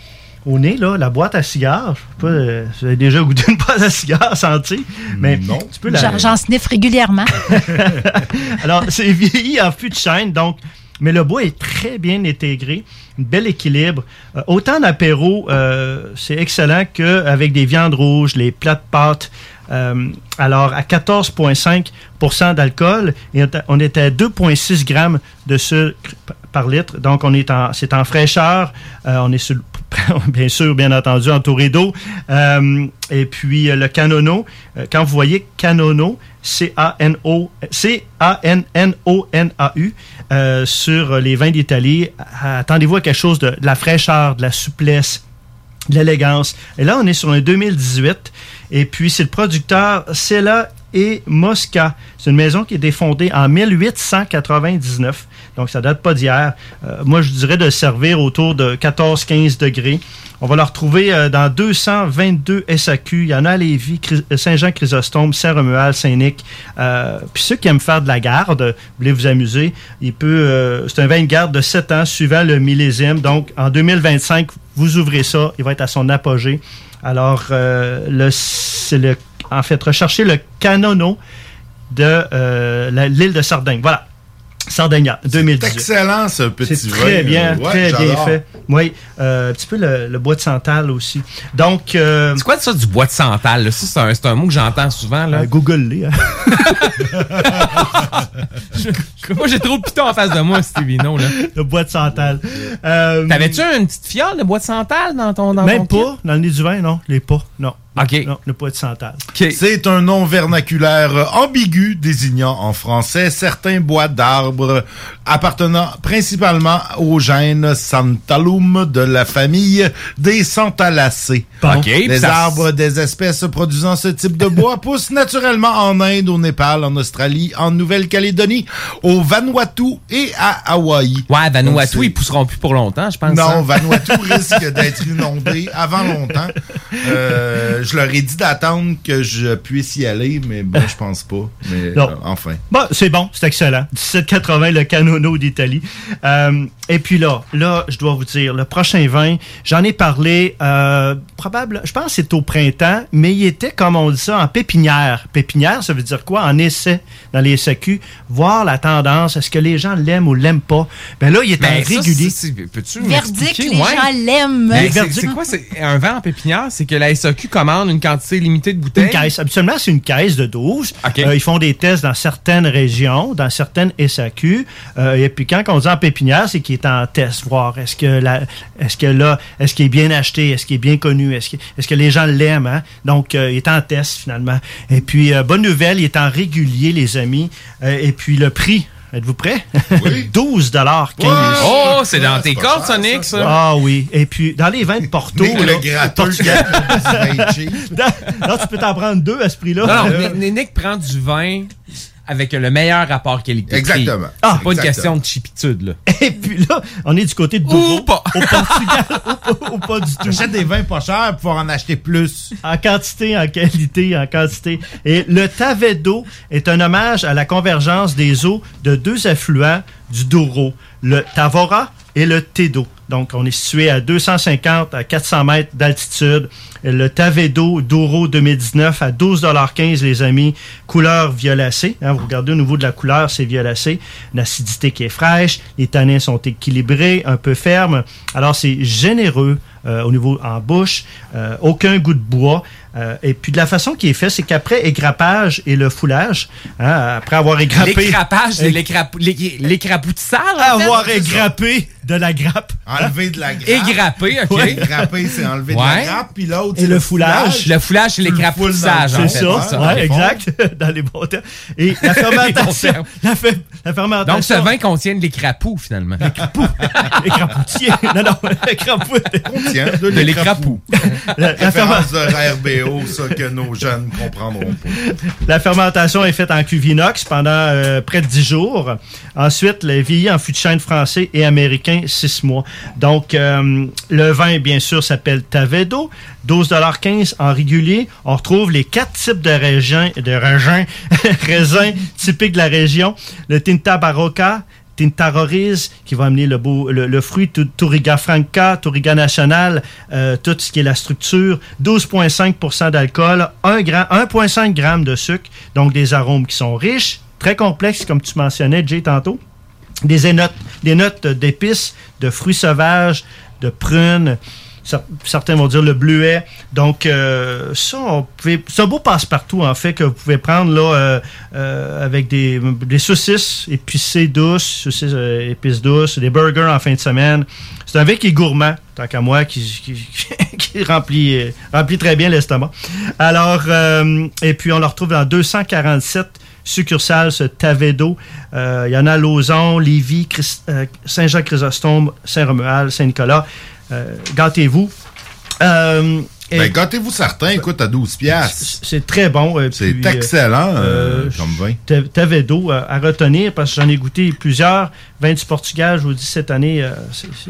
au nez, là, la boîte à cigares. Je sais pas, euh, vous avez déjà goûté une boîte à cigares, senti? Mais non. Tu peux la... J'en j'en sniffe régulièrement. Alors, c'est vieilli en fût de chêne, donc, mais le bois est très bien intégré, un bel équilibre. Euh, autant d'apéro, euh, c'est excellent qu'avec des viandes rouges, les plats de pâtes. Euh, alors, à 14,5% d'alcool, et on est à- on est à 2,6 grammes de sucre p- par litre. Donc, on est en, c'est en fraîcheur. Euh, on est sur, bien sûr, bien entendu, entouré d'eau. Et puis, euh, le canono, euh, quand vous voyez canono, C-A-N-O, C-A-N-N-O-N-A-U, sur les vins d'Italie, attendez-vous à quelque chose de, de la fraîcheur, de la souplesse, de l'élégance. Et là, on est sur un 2018. Et puis, c'est le producteur Sella et Mosca. C'est une maison qui a été fondée en 1899. Donc, ça date pas d'hier. Euh, moi, je dirais de servir autour de 14-15 degrés. On va le retrouver euh, dans 222 SAQ. Il y en a à Lévis, Chry- euh, Saint-Jean-Chrysostome, Saint-Romuald, Saint-Nic. Euh, puis ceux qui aiment faire de la garde, vous voulez vous amuser, il peut. euh, c'est un vin de garde de 7 ans suivant le millésime. Donc, en 2025, vous ouvrez ça, il va être à son apogée. Alors, euh, le, c'est le, en fait, recherchez le Canono de euh, l'île de Sardaigne. Voilà. Sardegna, 2018. excellent, ce petit C'est vin. très bien, Ouais, très bien fait. Oui, euh, un petit peu le, le bois de santal aussi. Donc. euh, C'est quoi ça du bois de santal? là? Ça, c'est un, mot que j'entends souvent. Là. Google-les. hein. moi, j'ai trop de piton en face de moi, Stevie, non, là. Le bois de santal. Euh, T'avais-tu une petite fiole de bois de santal dans ton dans Même ton pas, dans le nez du vin, non. Les pas, non. OK. Non, le bois de santal. C'est un nom vernaculaire ambigu désignant en français certains bois d'arbres appartenant principalement au gène Santalum de la famille des Santalacées. OK, Les ça- arbres des espèces produisant ce type de bois poussent naturellement en Inde, au Népal, en Australie, en Nouvelle-Calédonie, au Vanuatu et à Hawaï. Ouais, Vanuatu, ils pousseront plus pour longtemps, je pense. non, hein? Vanuatu risque d'être inondé avant longtemps. Euh, je leur ai dit d'attendre que je puisse y aller, mais bon, je pense pas. Mais Non. euh, enfin. Bon, c'est bon, c'est excellent. 1780, le Canono d'Italie. Euh, et puis là, là, je dois vous dire, le prochain vin, j'en ai parlé, euh, probable, je pense que c'est au printemps, mais il était, comme on dit ça, en pépinière. Pépinière, ça veut dire quoi? En essai, dans les SAQ, voir la tendance, est-ce que les gens l'aiment ou l'aiment pas? Ben là, il est en Ben, ça, régulier. c'est- c'est- Peux-tu Verdict, les Ouais. gens l'aiment. Mais c'est- C'est quoi? C'est un vin en pépinière? C'est que la SAQ commande une quantité limitée de bouteilles? Une caisse. Habituellement, c'est une caisse de 12. OK. Euh, ils font des tests dans certaines régions, dans certaines SAQ. Euh, et puis, quand on dit en pépinière, c'est qu'il est en test, voir est-ce que la, est-ce que là, est-ce qu'il est bien acheté, est-ce qu'il est bien connu, est-ce que, est-ce que les gens l'aiment, hein? Donc, euh, il est en test, finalement. Et puis, bonne nouvelle, il est en régulier, les amis. Et puis, le prix. Êtes-vous prêts? 12 dollars 15. Oh, c'est dans tes cordes, Sonic, ça. Ah oui. Et puis, dans les vins de Porto. Nick le là, cheap. non, tu peux t'en prendre deux à ce prix-là. Non, non, Nick prend du vin avec le meilleur rapport qualité Exactement. Ah, pas une Exactement. question de chipitude, là. Et puis là, on est du côté de Douro, au Portugal, ou pas, ou pas du tout. J'achète des vins pas chers pour pouvoir en acheter plus. En quantité, en qualité, en quantité. Et le Tavedo est un hommage à la convergence des eaux de deux affluents du Douro, le Tavora et le Tedo. Donc, on est situé à 250 à 400 mètres d'altitude. Le Tavedo Douro 2019 à 12,15 les amis. Couleur violacée. Hein, vous regardez au niveau de la couleur, c'est violacé. Une acidité qui est fraîche. Les tanins sont équilibrés, un peu fermes. Alors, c'est généreux euh, au niveau en bouche. Euh, aucun goût de bois. Euh, et puis, de la façon qui est fait, c'est qu'après égrappage et le foulage, hein, après avoir égrappé... L'écrapage, Euh, l'écrap- l'é- l'écrapoutissage, avoir égrappé de la grappe. Enlever de la grappe. Égrappé, OK. Ouais, c'est enlever de la grappe. Puis l'autre, Et le foulage. Le foulage, c'est l'écrapoutissage. C'est ça, c'est ouais, exact, dans les bons termes. Et la fermentation, la, fe- la fermentation. Donc, ce vin contient de l'écrapou, finalement. Écrapoutier. non, non, écrapout. Contient de l'écrapou. La, la de RBO, la fermentation est faite en cuve inox pendant euh, près de 10 jours. Ensuite, le vieilli en fût de chêne français et américain 6 mois. Donc, euh, le vin, bien sûr, s'appelle Tavedo. 12,15 en régulier. On retrouve les quatre types de raisins, typiques de la région. Le Tinta Barocca, Tintaroriz, qui va amener le, beau, le, le fruit Touriga Franca, Touriga National, euh, tout ce qui est la structure, 12,5% d'alcool, 1 gra- 1,5 g de sucre, donc des arômes qui sont riches, très complexes, comme tu mentionnais, Jay, tantôt. Des notes, des notes d'épices, de fruits sauvages, de prunes. Cer- Certains vont dire le bleuet. Donc, euh, ça, on pouvait- c'est un beau passe-partout, en fait, que vous pouvez prendre là, euh, euh, avec des, des saucisses épicées douces, saucisses euh, épices douces, des burgers en fin de semaine. C'est un vin qui est gourmand, tant qu'à moi, qui, qui, qui remplit, remplit très bien l'estomac. Alors, et puis on le retrouve dans 247 succursales, ce Tavedo. Il y en a à Lauson, Lévis, Saint-Jean-Chrysostome, Saint-Romuald, Saint-Nicolas. Euh, Gâtez-vous. Euh, Ben, gâtez-vous certains, écoute, à 12 piastres. c'est très bon. euh, C'est excellent euh, euh, comme vin. Ta- Tavedo euh, à retenir parce que j'en ai goûté plusieurs. Vins du Portugal, je vous dis cette année, euh,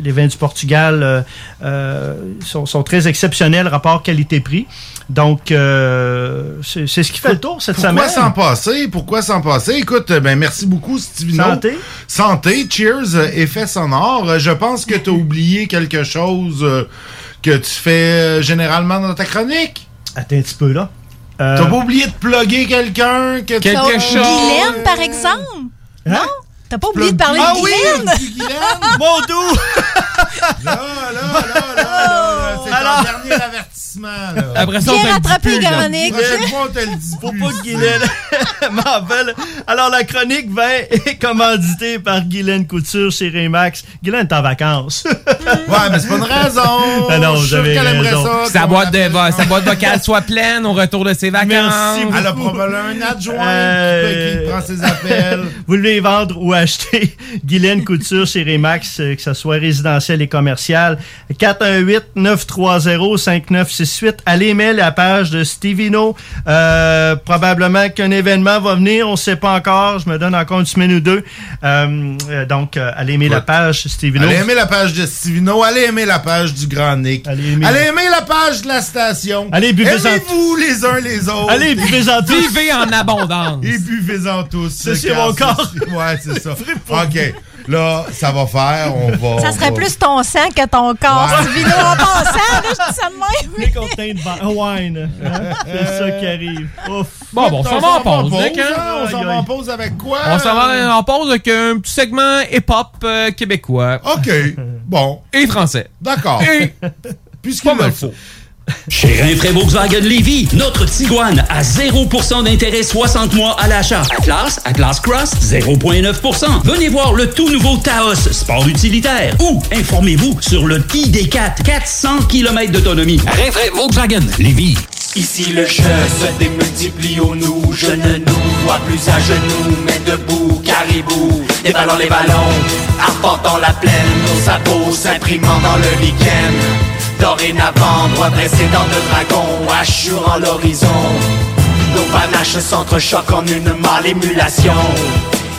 les vins du Portugal euh, sont, sont très exceptionnels, rapport qualité-prix. Donc, euh, c'est c'est ce qui fait le tour cette Pourquoi semaine. s'en passer? Pourquoi s'en passer? Écoute, ben merci beaucoup, Stevino. Santé. Santé, cheers, effet sonore. Je pense que tu as oublié quelque chose euh, que tu fais euh, généralement dans ta chronique? Attends un petit peu, là. Euh, T'as pas oublié de plugger quelqu'un? que tu- Comme Guylaine, par exemple. Non? T'as pas oublié de parler Ah de oui, Guylaine? du Guylaine. Mon doux! là, là, là, là, là, c'est Alors- dernier avertissement. Là. Après ça, on Bien rattrapé. Véronique. Prochaine fois, on te le dit Faut pas que Guylaine m'en veuille. Alors, la chronique vin est commanditée par Guylaine Couture chez Remax. Guylaine est en vacances. Ouais, mais c'est pas une raison. Ah non, j'avais raison. ça. Sa boîte, de, ça. sa boîte vocale soit pleine au retour de ses vacances. Merci beaucoup. Elle a probablement un adjoint Euh, qui, prend ses appels. Vous voulez vendre ou acheter Guylaine Couture chez Remax, euh, que ce soit résidentiel et commercial. 418-930-5968. Allez aimer la page de Stevino. Euh, probablement qu'un événement va venir, on ne sait pas encore. Je me donne encore une semaine ou deux. Euh, euh, donc, euh, allez aimer la page Stevino. Allez aimer la page de Stevino, allez aimer la page du Grand Nick. Allez aimer- aimer la page de la station. Allez, buvez-en- Aimez-vous les uns les autres. Allez, buvez-en tous. Vivez en abondance. Et buvez-en tous. C'est mon corps. Ouais, c'est ça. OK. Là, ça va faire. On va. Ça serait va- plus ton sang que ton corps. Ouais. En passant, là, je dis ça de même. Les contains de wine. C'est ça qui arrive. Ouf. Bon, bon, on s'en va en pause, pause, hein? hein? On s'en va en pause avec quoi? On s'en va en pause avec un petit segment hip-hop euh, québécois OK. Bon. et français. D'accord. Et Puisqu'il pas mal le faut. Chez Rinfraie Volkswagen Lévy, notre Tiguan à 0% d'intérêt 60 mois à l'achat. Atlas, Atlas Cross, 0,9%. Venez voir le tout nouveau Taos, sport utilitaire. Ou informez-vous sur le ID4, 400 km d'autonomie. Rinfraie Volkswagen Lévy. Ici le jeu se démultiplie au nous. Je ne nous vois plus à genoux Mais debout, caribou. Les ballons, les ballons Arpentant la plaine Nos sabots s'imprimant dans le lichen Dorénavant, droit dressé dans de dragons Assurant l'horizon. Nos panaches s'entrechoquent en une mâle émulation.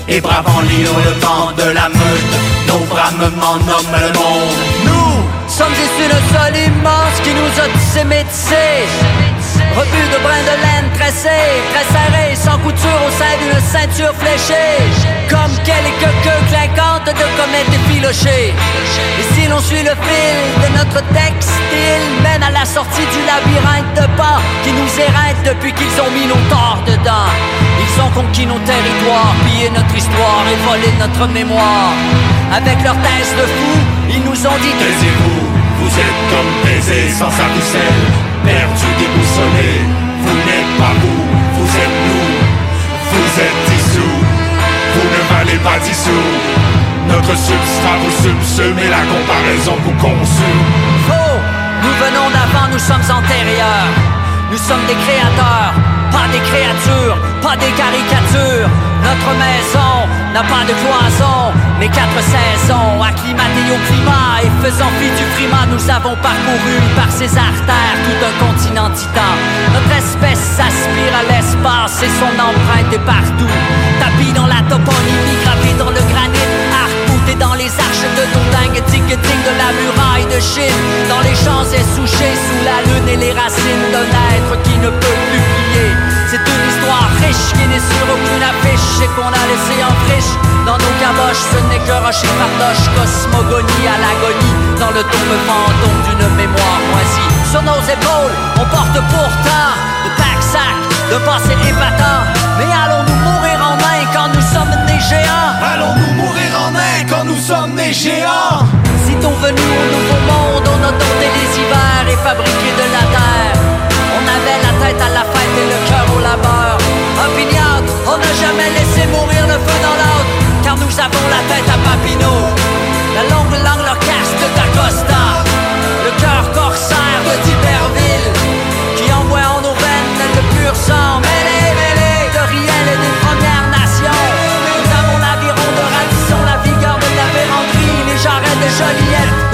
Et bravant les hurlements de la meute Nos bramements nomment le monde Nous sommes issus d'un sol immense qui nous a métissés. Rebut de brins de laine tressés, très serrés, sans couture au sein d'une ceinture fléchée. Comme quelques queues clinquantes de comètes effilochées. Et si l'on suit le fil de notre textile, mène à la sortie du labyrinthe de pas qui nous éreintent depuis qu'ils ont mis nos torts dedans. Ils ont conquis nos territoires, pillé notre histoire et volé notre mémoire. Avec leur thèse de fou, ils nous ont dit Taisez-vous, vous êtes comme baisés sans sa perdus, déboussolés. Vous n'êtes pas vous, vous êtes nous, vous êtes dissous, vous ne valez pas dissous. Notre substrat vous subsume et la comparaison vous consume. Faux Nous venons d'avant, nous sommes antérieurs. Nous sommes des créateurs, pas des créatures, pas des caricatures. Notre maison n'a pas de cloison, mais quatre saisons. Acclimatés au climat et faisant fi du frimas, nous avons parcouru par ces artères tout un continent titan. Notre espèce s'aspire à l'espace et son empreinte est partout. Tapis dans la toponymie, gravé dans arc-bouté dans les arches de Dodingue, ticketing de la muraille de Chine, dans les champs essouchés sous la lune et les racines d'un être qui ne peut plus plier. C'est une histoire riche qui n'est sur aucune affiche et qu'on a laissé en friche. Dans nos caboches, ce n'est que rocher fardoche, cosmogonie à l'agonie, dans le tombe fantôme d'une mémoire moisie. Sur nos épaules, on porte pourtant de pack-sac, de passé épatant. Mais allons-nous mourir en main quand nous sommes des géants? Allons-nous mourir en main des géants venus au nouveau monde, on a dompté les hivers et fabriqué de la terre. On avait la tête à la fête et le cœur au labeur. Opiniâtre, on n'a jamais laissé mourir le feu dans l'autre, car nous avons la tête à Papineau. La longue langue de D'Acosta, le cœur corsaire de d'Iberville, qui envoie en nos veines le pur sang jarrets de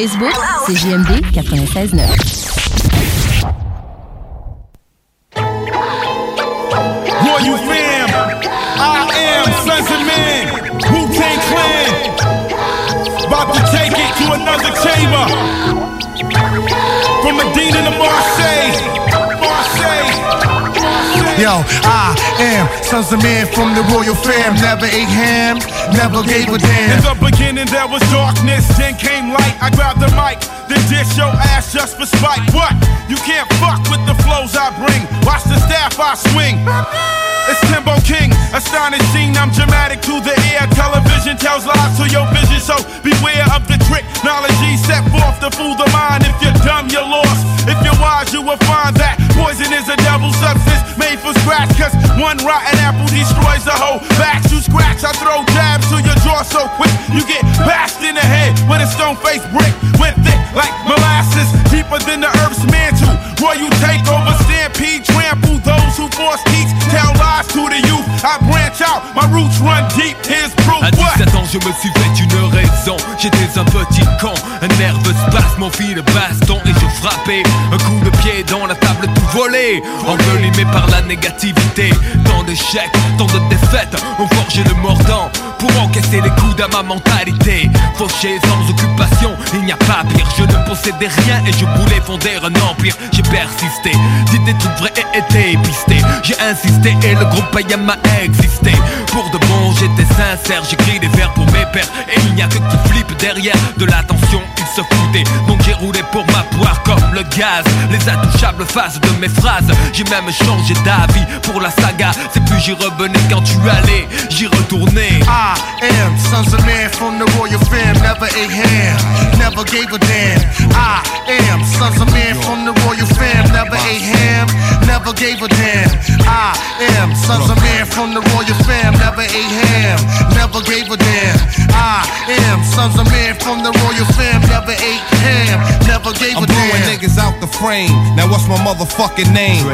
Facebook, c'est JMD 96.9. am Sons of Man from the royal fam. Never ate ham, never gave a damn. In the beginning there was darkness, then came light. I grabbed the mic, then dish your ass just for spite. What? You can't fuck with the flows I bring. Watch the staff I swing. It's Timbo King, astonishing. I'm dramatic to the air. Television tells lies to your vision, so beware of the trick. Knowledge set forth to fool the mind. If you're dumb, you're lost. If you're wise, you will find that poison is a double substance made for scratch. Cause one rotten apple destroys the whole batch. You scratch, I throw jabs to your jaw so quick. You get bashed in the head with a stone face brick. Went thick like molasses, deeper than the earth's mantle. Royal takeover, stampede, trample those who force teach. Tell lies to the youth. I branch out, my roots run deep. Here's proof. À 17 ans, je me suis fait une raison. J'étais un petit con, un nerveux spasme, mon fil de baston et je frappais. Un coup de pied dans la table tout volé, envelimé par la négativité. Tant d'échecs, tant de défaites, ont forgé le mordant pour encaisser les coups à ma mentalité. Fauché sans occupation, il n'y a pas pire. Je ne possédais rien et je voulais fonder un empire. J'ai persisté, d'idées toutes vraies et étaient pistées. J'ai insisté et le groupe païen m'a existé. Pour de bon, j'étais sincère, j'écris des vers pour mes pères. Et il n'y a que qui flippe derrière de l'attention, ils se foutaient. Donc j'ai roulé pour ma poire comme le gaz. Les intouchables faces de mes phrases. J'ai même changé d'avis pour la saga. C'est plus j'y revenais quand tu allais, j'y retournais. I am Sons of Man from the royal fam. Never ate ham, never gave a damn. I am Sons of Man from the royal fam. Never ate ham, never gave a damn. I am sons of man from the royal fam, never ate ham, never gave a damn. I am sons of man from the royal fam, never ate ham, never gave I'm a blowing damn. niggas out the frame. Now what's my motherfucking name?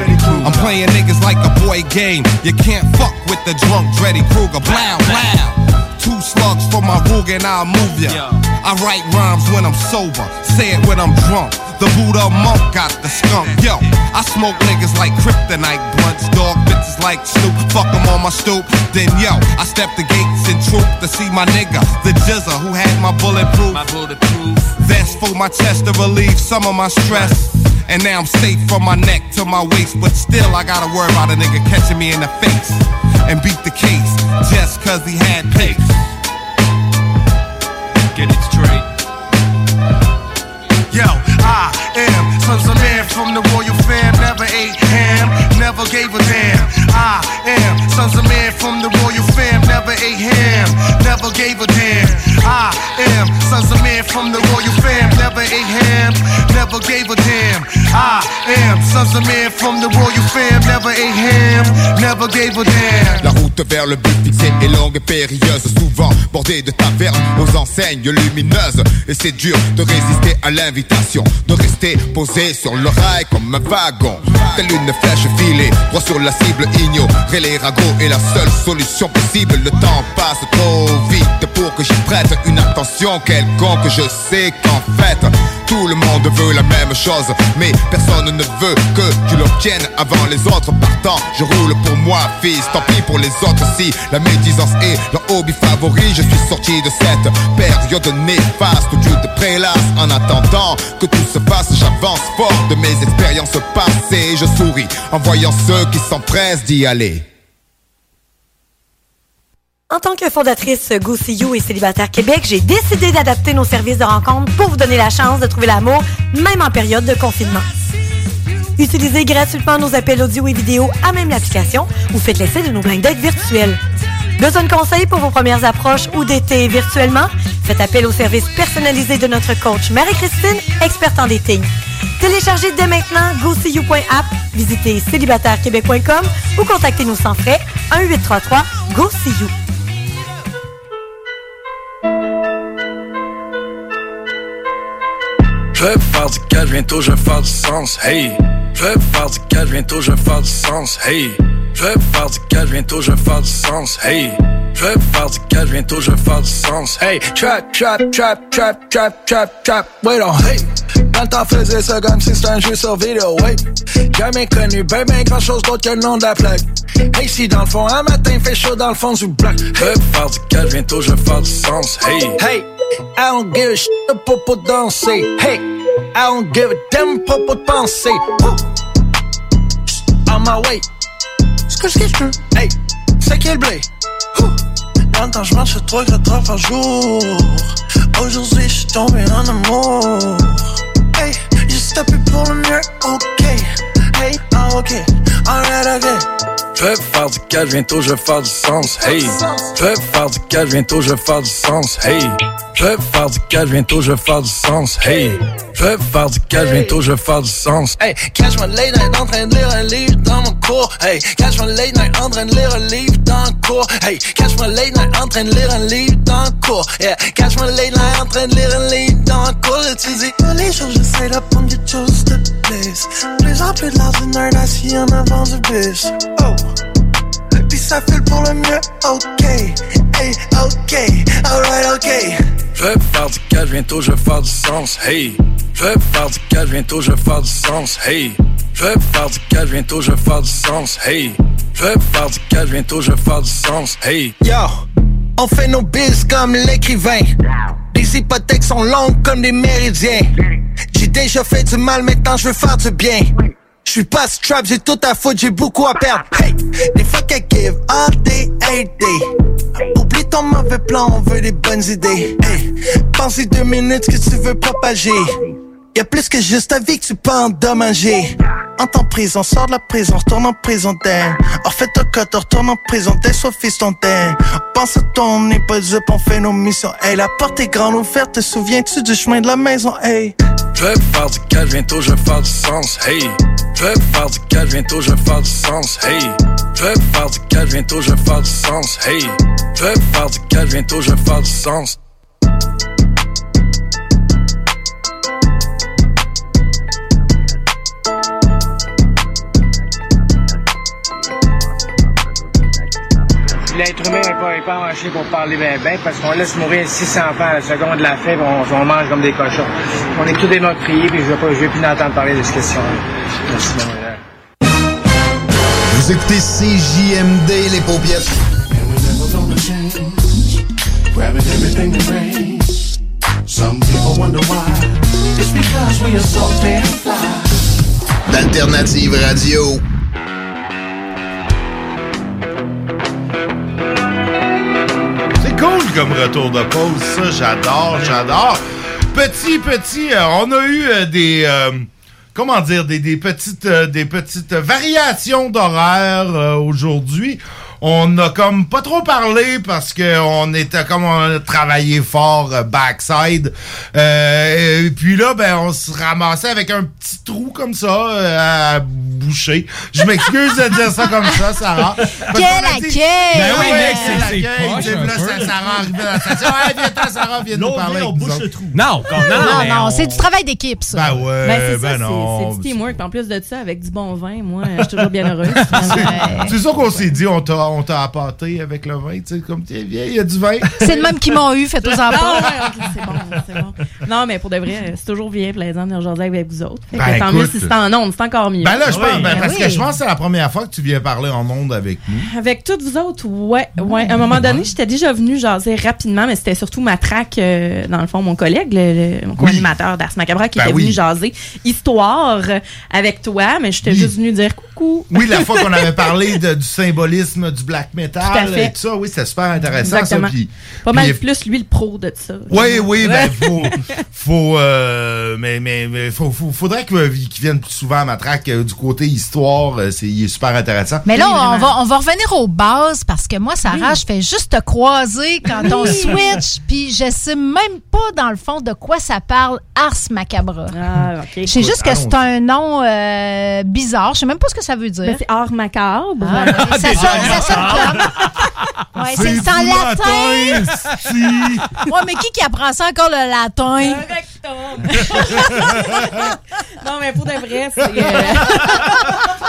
I'm playing niggas like a boy game. You can't fuck with the drunk Dreddy Kruger. Blow, blow. Two slugs for my rug and I'll move ya. I write rhymes when I'm sober. Say it when I'm drunk. The Buddha monk got the skunk. Yo, I smoke niggas like kryptonite blunts. Dog bitches like Snoop. Fuck 'em on my stoop. Then yo, I step the gates in troop to see my nigga, the Jizza, who had my bulletproof. My bulletproof. Vest for my chest to relieve some of my stress. And now I'm safe from my neck to my waist. But still, I gotta worry about a nigga catching me in the face and beat the case just cause he had pace. Get it straight. Yo, I am sons of man from the royal fam, never ate ham, never gave a damn. I am sons of man from the royal fam, never ate ham, never gave a damn. I am sons of man from the royal fam, never ate ham, never gave a damn. I am sons of man from the royal fam, never ate ham, never gave a damn. La route vers le but fixé est longue et périlleuse, souvent bordée de tavernes aux enseignes lumineuses. Et c'est dur de résister à l'invitation, de rester posé sur le rail comme un wagon. Telle une flèche filée, droit sur la cible, ignorer les ragots est la seule solution possible. Le temps passe trop vite pour que j'y prête une attention quelconque. Je sais qu'en fait, tout le monde veut la même chose, mais personne ne veut que tu l'obtiennes avant les autres. Partant, je roule pour moi, fils. Tant pis pour les autres si la médisance est leur hobby favori. Je suis sorti de cette période néfaste où tu te prélasses en attendant que tout se fasse. J'avance fort de mes expériences passées. Je souris en voyant ceux qui s'empressent d'y aller. En tant que fondatrice Go See You et Célibataire Québec, j'ai décidé d'adapter nos services de rencontre pour vous donner la chance de trouver l'amour, même en période de confinement. Utilisez gratuitement nos appels audio et vidéo à même l'application ou faites l'essai de nos blind dates virtuels. Besoin de conseils pour vos premières approches ou d'été virtuellement? Faites appel au service personnalisé de notre coach Marie-Christine, experte en dating. Téléchargez dès maintenant GoSeeYou.app, visitez célibatairequebec.com ou contactez-nous sans frais 1-833-GO-SEE-YOU. Je vais faire du cash, bientôt je vais faire du sens, hey. Je vais faire du cash, bientôt je vais faire du sens, hey. Je vais faire du cash, bientôt je vais faire du sens, hey. Je vais faire du cash, bientôt je vais faire du sens, hey. Trap, trap, trap, trap, trap, trap, trap, wait on, hey. Dans le temps faisait ça comme si c'était un jeu sur vidéo, ouais. Jamais connu, ben ben grand chose d'autre que le nom de la plaque. Hey, si dans le fond, un matin fait chaud dans le fond du bloc. Je vais faire du cash, bientôt je vais faire du sens, hey. Hey, I don't give a shit pour pour danser, hey. I don't give a damn pas pour penser. Woo. On my way. Ce que je kiffe, hey, c'est quel blé? Woo. Temps, je marche 3 4 heures par jour. Aujourd'hui, je suis tombé en amour. Hey, j'ai tapé pour le mieux, ok. Hey, ah, ok, alright, ok. Je vais faire du cash, bientôt je vais faire du sens, hey. Je vais faire du cash, bientôt je vais faire du sens, hey. Je vais faire du cash, bientôt je vais faire du sens, hey. Je vais faire du cash, bientôt je vais faire du sens. Hey, catch my late night en train de lire un livre dans mon cours. Hey, catch my late night en train de lire un livre dans le cours. Hey, catch my late night en train de lire un livre dans le cours. Yeah, catch my late night en train de lire un livre dans le cours. Et tu dis, tous les jours j'essaie d'apprendre quelque chose de plus. Plus en plus de l'ordinaire assis en avant du bus. Oh. Puis ça file pour le mieux, ok, hey, ok, alright, ok. Je vais faire du cash, bientôt je vais faire du sens, hey. Je vais faire du cash, bientôt je vais faire du sens, hey. Je vais faire du cash, bientôt je vais faire du sens, hey. Je vais faire du cash, bientôt je vais faire du sens, hey. Yo, on fait nos bills comme l'écrivain. Les hypothèques sont longues comme des méridiens. J'ai déjà fait du mal, maintenant je veux faire du bien. Je suis pas strap, j'ai tout à foutre, j'ai beaucoup à perdre. Hey, des fuck I give all day, every day. Oublie ton mauvais plan, on veut des bonnes idées. Hey, pense deux minutes que tu veux propager. Y'a plus que juste ta vie que tu peux endommager. En prison, sors de la prison, retourne en prison d'air. En fait, ton cote, retourne en prison, t'es soit fils ton d'air. Pense à ton, up, on fait nos missions. Hey, la porte est grande ouverte, te souviens-tu du chemin de la maison? Hey, Je vais faire du calme, bientôt je vais faire du sens, hey. Je vais faire du calme, bientôt je vais faire du sens, hey. Je vais faire du calme, bientôt je vais faire du sens, hey. Je vais faire du calme, bientôt je vais faire du sens. L'être humain n'est pas, pas marché pour parler bien, bien, parce qu'on laisse mourir 600 enfants à la seconde de la faim, on, on mange comme des cochons. On est tous des meurtriers, puis je veux pas, je veux plus entendre parler de cette question-là. Merci, mon gars. Vous écoutez CJMD, les paupiètes. Grabbing everything comme retour de pause, ça, j'adore, j'adore. Petit, petit, euh, on a eu euh, des... euh, comment dire, des, des petites, des petites variations d'horaire aujourd'hui. On a comme pas trop parlé parce que on était comme on a travaillé fort euh, backside. Euh, et puis là, ben on se ramassait avec un petit trou comme ça euh, à boucher. Je m'excuse de dire ça comme ça, Sarah. Quel qu'on accueil! Ben oui, Ouais. mec, c'est l'accueil. là, c'est Sarah arrivée dans la station. Viens-t'en, Sarah, viens nous parler. avec nous autres. Non, non, Non, non, c'est du travail d'équipe, ça. Ben ouais, Ben, c'est ça, ben non. c'est du teamwork. En plus de ça, avec du bon vin, moi, je suis toujours bien heureuse. C'est- C'est ça qu'on s'est dit, on t'a, on t'a appâté avec le vin, tu sais, comme, tiens, viens, il y a du vin. C'est le même qui m'ont eu, faites-aux en Non, pas. ouais, ok, c'est bon, c'est bon. Non, mais pour de vrai, c'est toujours bien plaisant de jaser avec vous autres. Fait que Ben, tant mieux écoute. si c'est en ondes, c'est encore mieux. Ben là, je pense, ben, Ben parce oui. que je pense que c'est la première fois que tu viens parler en monde avec nous. Avec toutes vous autres, ouais, ouais. À un moment donné, j'étais déjà venu jaser rapidement, mais c'était surtout ma traque, euh, dans le fond, mon collègue, le, le- mon co-animateur d'Ars Macabra, qui Ben était oui. venu jaser histoire euh, avec toi, mais j'étais juste venu dire coucou. Oui, la fois qu'on avait parlé de- du symbolisme du black metal Tout à fait. et tout ça, oui, c'était super intéressant. Exactement. Ça, puis- Pas puis- mal plus lui le pro de ça. Oui, oui, ben, faut, faut, euh, mais, mais, mais faut, faut- faudrait que- qu'il vienne plus souvent à ma traque euh, du côté histoire, euh, c'est, il est super intéressant. Mais là, on va, on va revenir aux bases parce que moi, Sarah, je fais juste te croiser quand on Oui. switch, puis je sais même pas, dans le fond, de quoi ça parle Ars Macabra. Ah, OK. Je sais juste que c'est un nom euh, bizarre. Je sais même pas ce que ça veut dire. Ben, c'est art macabre. Ah, ouais, ça, sonne, ça Ouais, c'est en latin. Ouais, mais qui qui apprend ça encore le latin? non, mais pour de vrai, c'est. euh,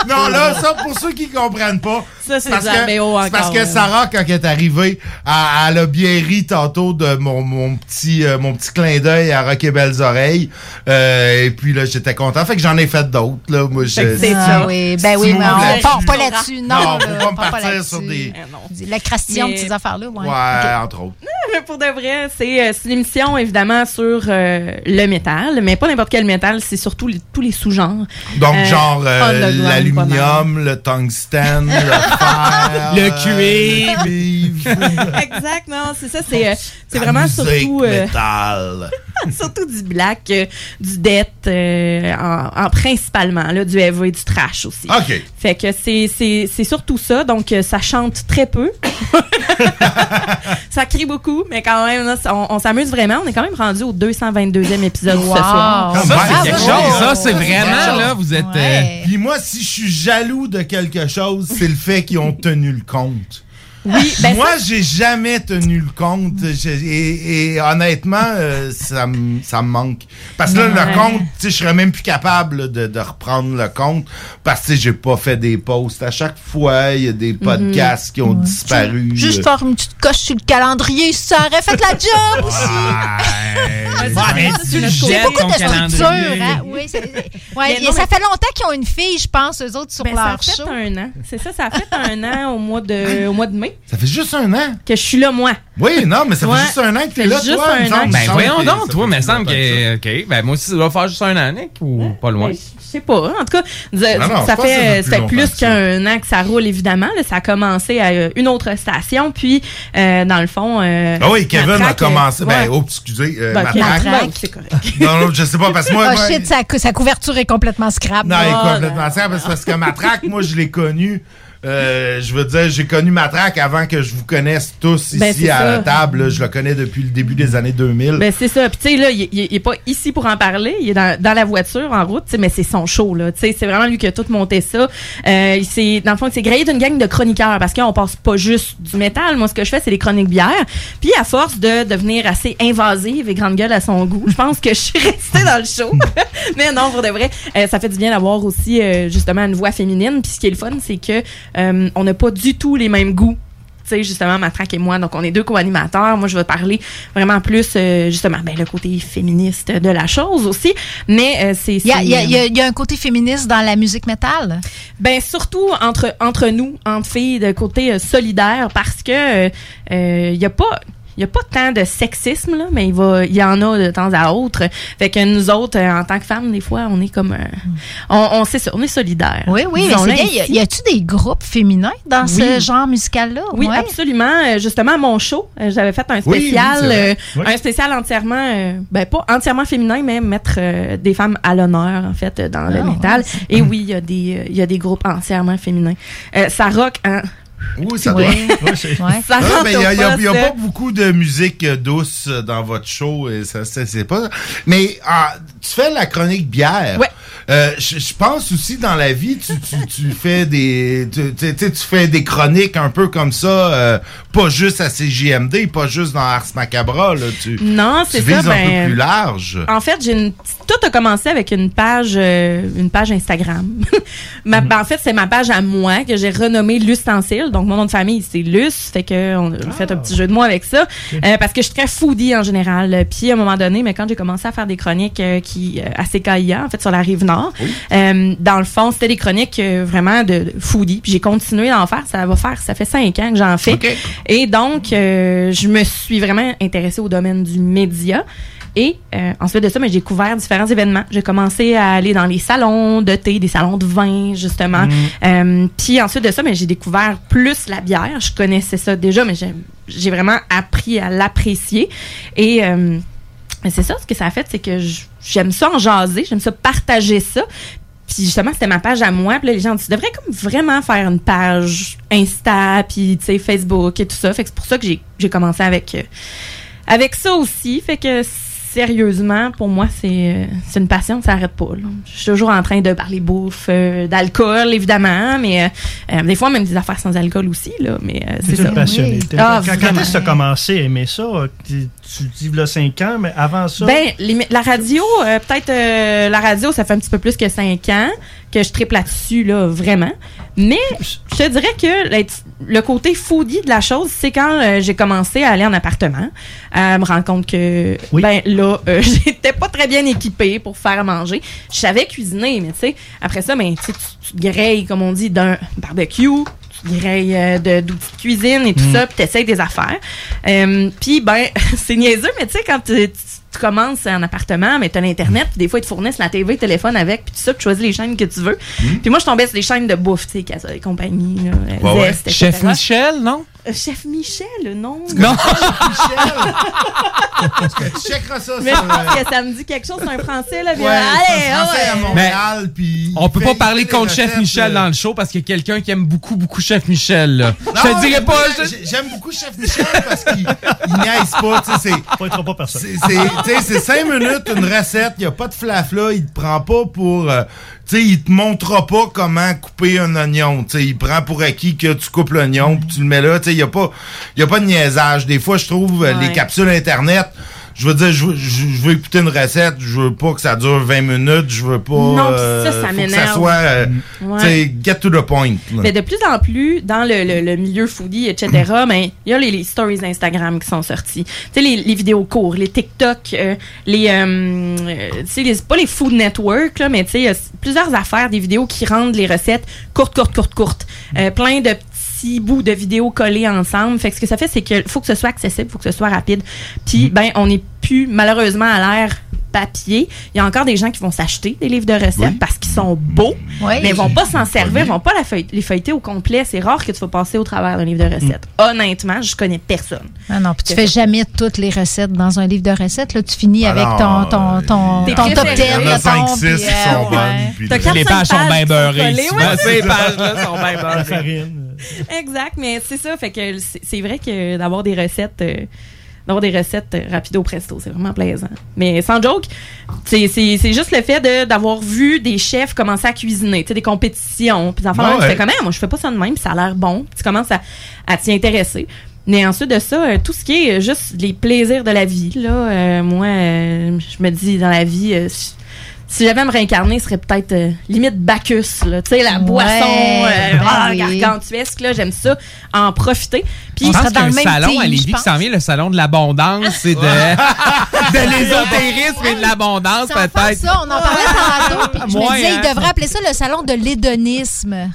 Non, là, ça, pour ceux qui comprennent pas, Ça, c'est parce que, parce. Sarah, quand elle est arrivée, elle, elle a bien ri tantôt de mon, mon petit, euh, mon petit clin d'œil à Rock et Belles Oreilles. Euh, et puis là, j'étais content. Fait que j'en ai fait d'autres, là. Moi, je, c'est ça. oui, ben oui, mais on part pas là-dessus. Non, on me part pas partir là-dessus. sur des... La cration de Mais- ces affaires-là, ouais. Entre autres. mais pour de vrai, c'est euh, c'est une émission évidemment sur euh, le métal, mais pas n'importe quel métal, c'est surtout tous les sous-genres. Donc, Euh, genre, euh, mal. l'aluminium, le tungstène, le euh, cuivre. cuivre. exact, non, c'est ça, c'est euh, c'est vraiment musique surtout euh, surtout du black, euh, du death, euh, en, en principalement là, du heavy et du trash aussi. OK. Fait que c'est c'est c'est surtout ça, donc euh, ça chante très peu. ça crie beaucoup, mais quand même, là, on, on s'amuse vraiment. On est quand même rendu au 222e épisode Wow. ce soir. Ça, c'est quelque chose, ça, c'est vraiment, là, vous êtes, euh, Puis moi, si je suis jaloux de quelque chose, c'est le fait qu'ils ont tenu le compte. Oui, ben Moi, ça- j'ai jamais tenu le compte. Et, et honnêtement, euh, ça, me- ça me manque. Parce que là, Ouais. le compte, tu sais, je serais même plus capable de, de reprendre le compte parce que tu sais, j'ai pas fait des posts. À chaque fois, il y a des podcasts qui ont disparu. Juste Euh, faire une petite coche sur le calendrier, ça aurait fait la job aussi. Ouais, ça, c'est beaucoup de structure, hein? Oui, Mais ça fait longtemps qu'ils ont une fille, je pense, eux autres, sur Ben, ça leur a fait show. un an. C'est ça, ça a fait un an au mois de, au mois de mai Ça fait juste un an. que je suis là, moi. Oui, non, mais ça Ouais. fait juste un an que t'es Ça là, fait juste toi. un me an que Ben Il me semble voyons que donc, toi, mais semble que. OK, ben moi aussi, ça doit faire juste un an, Nick, ou pas loin? Ben, je sais pas. En tout cas, Non, non, ça fait, fait plus qu'un an que ça roule, évidemment. là. ça a commencé à euh, une autre station. Puis, euh, dans le fond. euh, Ah oui, Kevin a commencé. euh, Ben, ouais. oh, excusez, euh, Ben, c'est correct. Non, non, je sais pas, parce que moi. Shit, sa, couverture est complètement scrap. Non, il est Ah, complètement là. serre, parce que ma traque, moi, je l'ai connu Euh, je veux dire, j'ai connu Matraque avant que je vous connaisse tous Ben, ici c'est à ça. la table. là. Je le connais depuis le début des années 2000. Ben, c'est ça. Puis, tu sais, là, il, il- il est pas ici pour en parler. Il est dans, dans la voiture, en route, mais c'est son show, là. Tu sais, c'est vraiment lui qui a tout monté ça. Euh, il s'est- dans le fond, il s'est grillé d'une gang de chroniqueurs parce qu'on passe pas juste du métal. Moi, ce que je fais, c'est les chroniques bières. Puis, à force de devenir assez invasive et grande gueule à son goût, je pense que je suis restée dans le show. mais non, pour de vrai, euh, ça fait du bien d'avoir aussi, euh, justement, une voix féminine. Puis, ce qui est le fun, c'est que euh, on n'a pas du tout les mêmes goûts tu sais, justement, Matraque et moi. Donc, on est deux co-animateurs. Moi, je vais parler vraiment plus, euh, justement, ben, le côté féministe de la chose aussi. Mais euh, c'est. Il y a, y y un côté féministe dans la musique métal? Ben surtout entre entre nous, entre filles, de côté euh, solidaire, parce que il y a pas il y a pas tant de sexisme là, mais il va il y en a de temps à autre. Fait que nous autres euh, en tant que femmes des fois, on est comme euh, on, on sait ça, on est solidaires. Oui, oui, mais bien. Y a- ainsi. Y a-tu des groupes féminins dans ce genre musical-là? Oui, Ouais. absolument. Euh, Justement, à mon show, j'avais fait un Oui, oui, spécial, euh, Oui. un spécial entièrement, euh, ben pas entièrement féminin, mais mettre euh, des femmes à l'honneur en fait dans le Ah, métal. ouais. Et oui, il y a des, y a des groupes entièrement féminins. Euh, ça rock, hein? Oui, ça Oui. doit. Ça Non, rentre mais il n'y a, pas beaucoup de musique euh, douce euh, dans votre show. Et ça, c'est pas. Mais ah, tu fais la chronique bière. Euh, je je pense aussi dans la vie, tu, tu, tu fais des, tu, tu- fais des chroniques un peu comme ça, euh, pas juste à CJMD, pas juste dans Ars Macabra. Là, tu, Non, tu c'est vises ça. un ben, peu plus large. En fait, j'ai une tout a commencé avec une page euh, une page Instagram. Ma- Mhm. ben, en fait, c'est ma page à moi que j'ai renommée L'Ustensile. Donc mon nom de famille c'est Luce, fait que on a fait un petit jeu de mots avec ça Euh, parce que je suis très foodie en général. Puis à un moment donné, mais quand j'ai commencé à faire des chroniques euh, qui euh, à CKIA en fait sur la rive nord, euh, dans le fond, c'était des chroniques euh, vraiment de, foodie. Puis j'ai continué d'en faire, ça va faire ça fait cinq ans que j'en fais. Et donc euh, je me suis vraiment intéressée au domaine du média. Et euh, ensuite de ça, mais j'ai couvert différents événements. J'ai commencé à aller dans les salons de thé, des salons de vin, justement. Euh, Puis ensuite de ça, mais j'ai découvert plus la bière. Je connaissais ça déjà, mais j'ai- j'ai vraiment appris à l'apprécier. Et euh, mais c'est ça, ce que ça a fait, c'est que j'aime ça en jaser, j'aime ça partager ça. Puis justement, c'était ma page à moi. Puis là, les gens disent, tu devrais comme vraiment faire une page Insta, puis tu sais, Facebook et tout ça. Fait que c'est pour ça que j'ai j'ai commencé avec, euh, avec ça aussi. Fait que sérieusement, pour moi, c'est euh, c'est une passion, ça n'arrête pas. là. Je suis toujours en train de parler bouffe, euh, d'alcool, évidemment, mais euh, des fois, même des affaires sans alcool aussi. Là, mais euh, c'est ça. une passionnée. Ah, quand est-ce que tu as commencé à aimer ça? Tu, tu dis là 5 ans, mais avant ça? Ben, les- la radio, euh, peut-être euh, la radio, ça fait un petit peu plus que cinq ans que je triple là-dessus, là, vraiment. Mais je te dirais que le côté foodie de la chose, c'est quand euh, j'ai commencé à aller en appartement, à me rendre compte que, ben là, euh, j'étais pas très bien équipée pour faire à manger. Je savais cuisiner, mais tu sais, après ça, ben, tu sais, tu- te grilles, comme on dit, d'un barbecue, grilles euh, de- d'outils de cuisine et tout Mm. ça, puis t'essayes des affaires. Euh, puis, ben, c'est niaiseux, mais tu sais, quand tu, tu- tu commences en appartement, mais t'as l'Internet, puis des fois, ils te fournissent la TV, le téléphone avec, puis tout ça, puis tu choisis les chaînes que tu veux. Puis moi, je tombais sur des chaînes de bouffe, tu sais, Casa et compagnie, là, Ouais, ouais. Zest. Chef Michel, non? Euh, Chef Michel, non? Non. Tu checkeras ça Mais sur, je pense euh, que ça me dit quelque chose, c'est un français, là. puis, Ouais, allez, un Français à. Montréal, puis On peut pas parler contre Chef Michel euh, dans le show parce qu'il y a quelqu'un qui aime beaucoup, beaucoup Chef Michel. Là. je te dirais pas. j'ai- j'ai- J'aime beaucoup Chef Michel parce qu'il il niaise pas. tu sais, c'est- Pas personne. C'est cinq minutes, une recette, il n'y a pas de flafla, il te prend pas pour... euh, tu sais, il te montrera pas comment couper un oignon. Tu sais, il prend pour acquis que tu coupes l'oignon, puis tu le mets là. Il n'y a, pas- y a pas de niaisage. Des fois, je trouve euh, Ouais. les capsules Internet... Je veux dire, je veux, je, je veux écouter une recette, je veux pas que ça dure 20 minutes, je veux pas... Non, ça, euh, ça faut que m'énerve. soit, euh, Ouais. tu sais, get to the point. là. Mais de plus en plus, dans le, le- le milieu foodie, etc., ben, il y a les, les stories Instagram qui sont sorties. Tu sais, les, les vidéos courtes, les TikTok, euh, les, tu sais, pas les Food Network, là, mais tu sais, il y a plusieurs affaires, des vidéos qui rendent les recettes courtes, courtes, courtes, courtes. Plein de petits bouts de vidéos collés ensemble. Fait que ce que ça fait, c'est qu'il faut que ce soit accessible, faut que ce soit rapide. Puis, ben, on n'est plus, malheureusement, à l'ère papier. Il y a encore des gens qui vont s'acheter des livres de recettes Oui. parce qu'ils sont beaux, Oui. mais ils vont pas s'en servir, ils vont pas la feuille- les feuilleter au complet. C'est rare que tu vas passer au travers d'un livre de recettes. Honnêtement, je connais personne. Ah non, puis tu fais jamais toutes les recettes dans un livre de recettes. Là, tu finis Ah avec non, ton, ton, ton, top 10. préférés. Il y en a qui euh, sont bonnes, Les pages sont pages bien beurrées. ces pages-là sont bien beurrées. Exact, mais c'est ça. Fait que c'est c'est vrai que d'avoir des recettes. euh, d'avoir des recettes rapido presto, c'est vraiment plaisant. Mais sans joke, c'est c'est- c'est juste le fait de- d'avoir vu des chefs commencer à cuisiner, tu sais, des compétitions, puis enfants, Ouais, tu fais comme, moi je fais pas ça de même, puis ça a l'air bon, tu commences à, à t'y intéresser. Mais ensuite de ça, euh, tout ce qui est euh, juste les plaisirs de la vie, là, euh, moi, euh, je me dis dans la vie, euh, si- j'avais à me réincarner, ce serait peut-être euh, limite Bacchus, là, tu sais, la Ouais, boisson euh, ben ah, oui. gargantuesque, là, j'aime ça, en profiter. Puis Je pense dans qu'il y a le un même salon team, à Lévis qui s'en vient, le salon de l'abondance et de, de l'ésotérisme et de l'abondance, peut-être. ça, on en parlait tantôt. puis je me disais, hein. il devrait appeler ça le salon de l'hédonisme.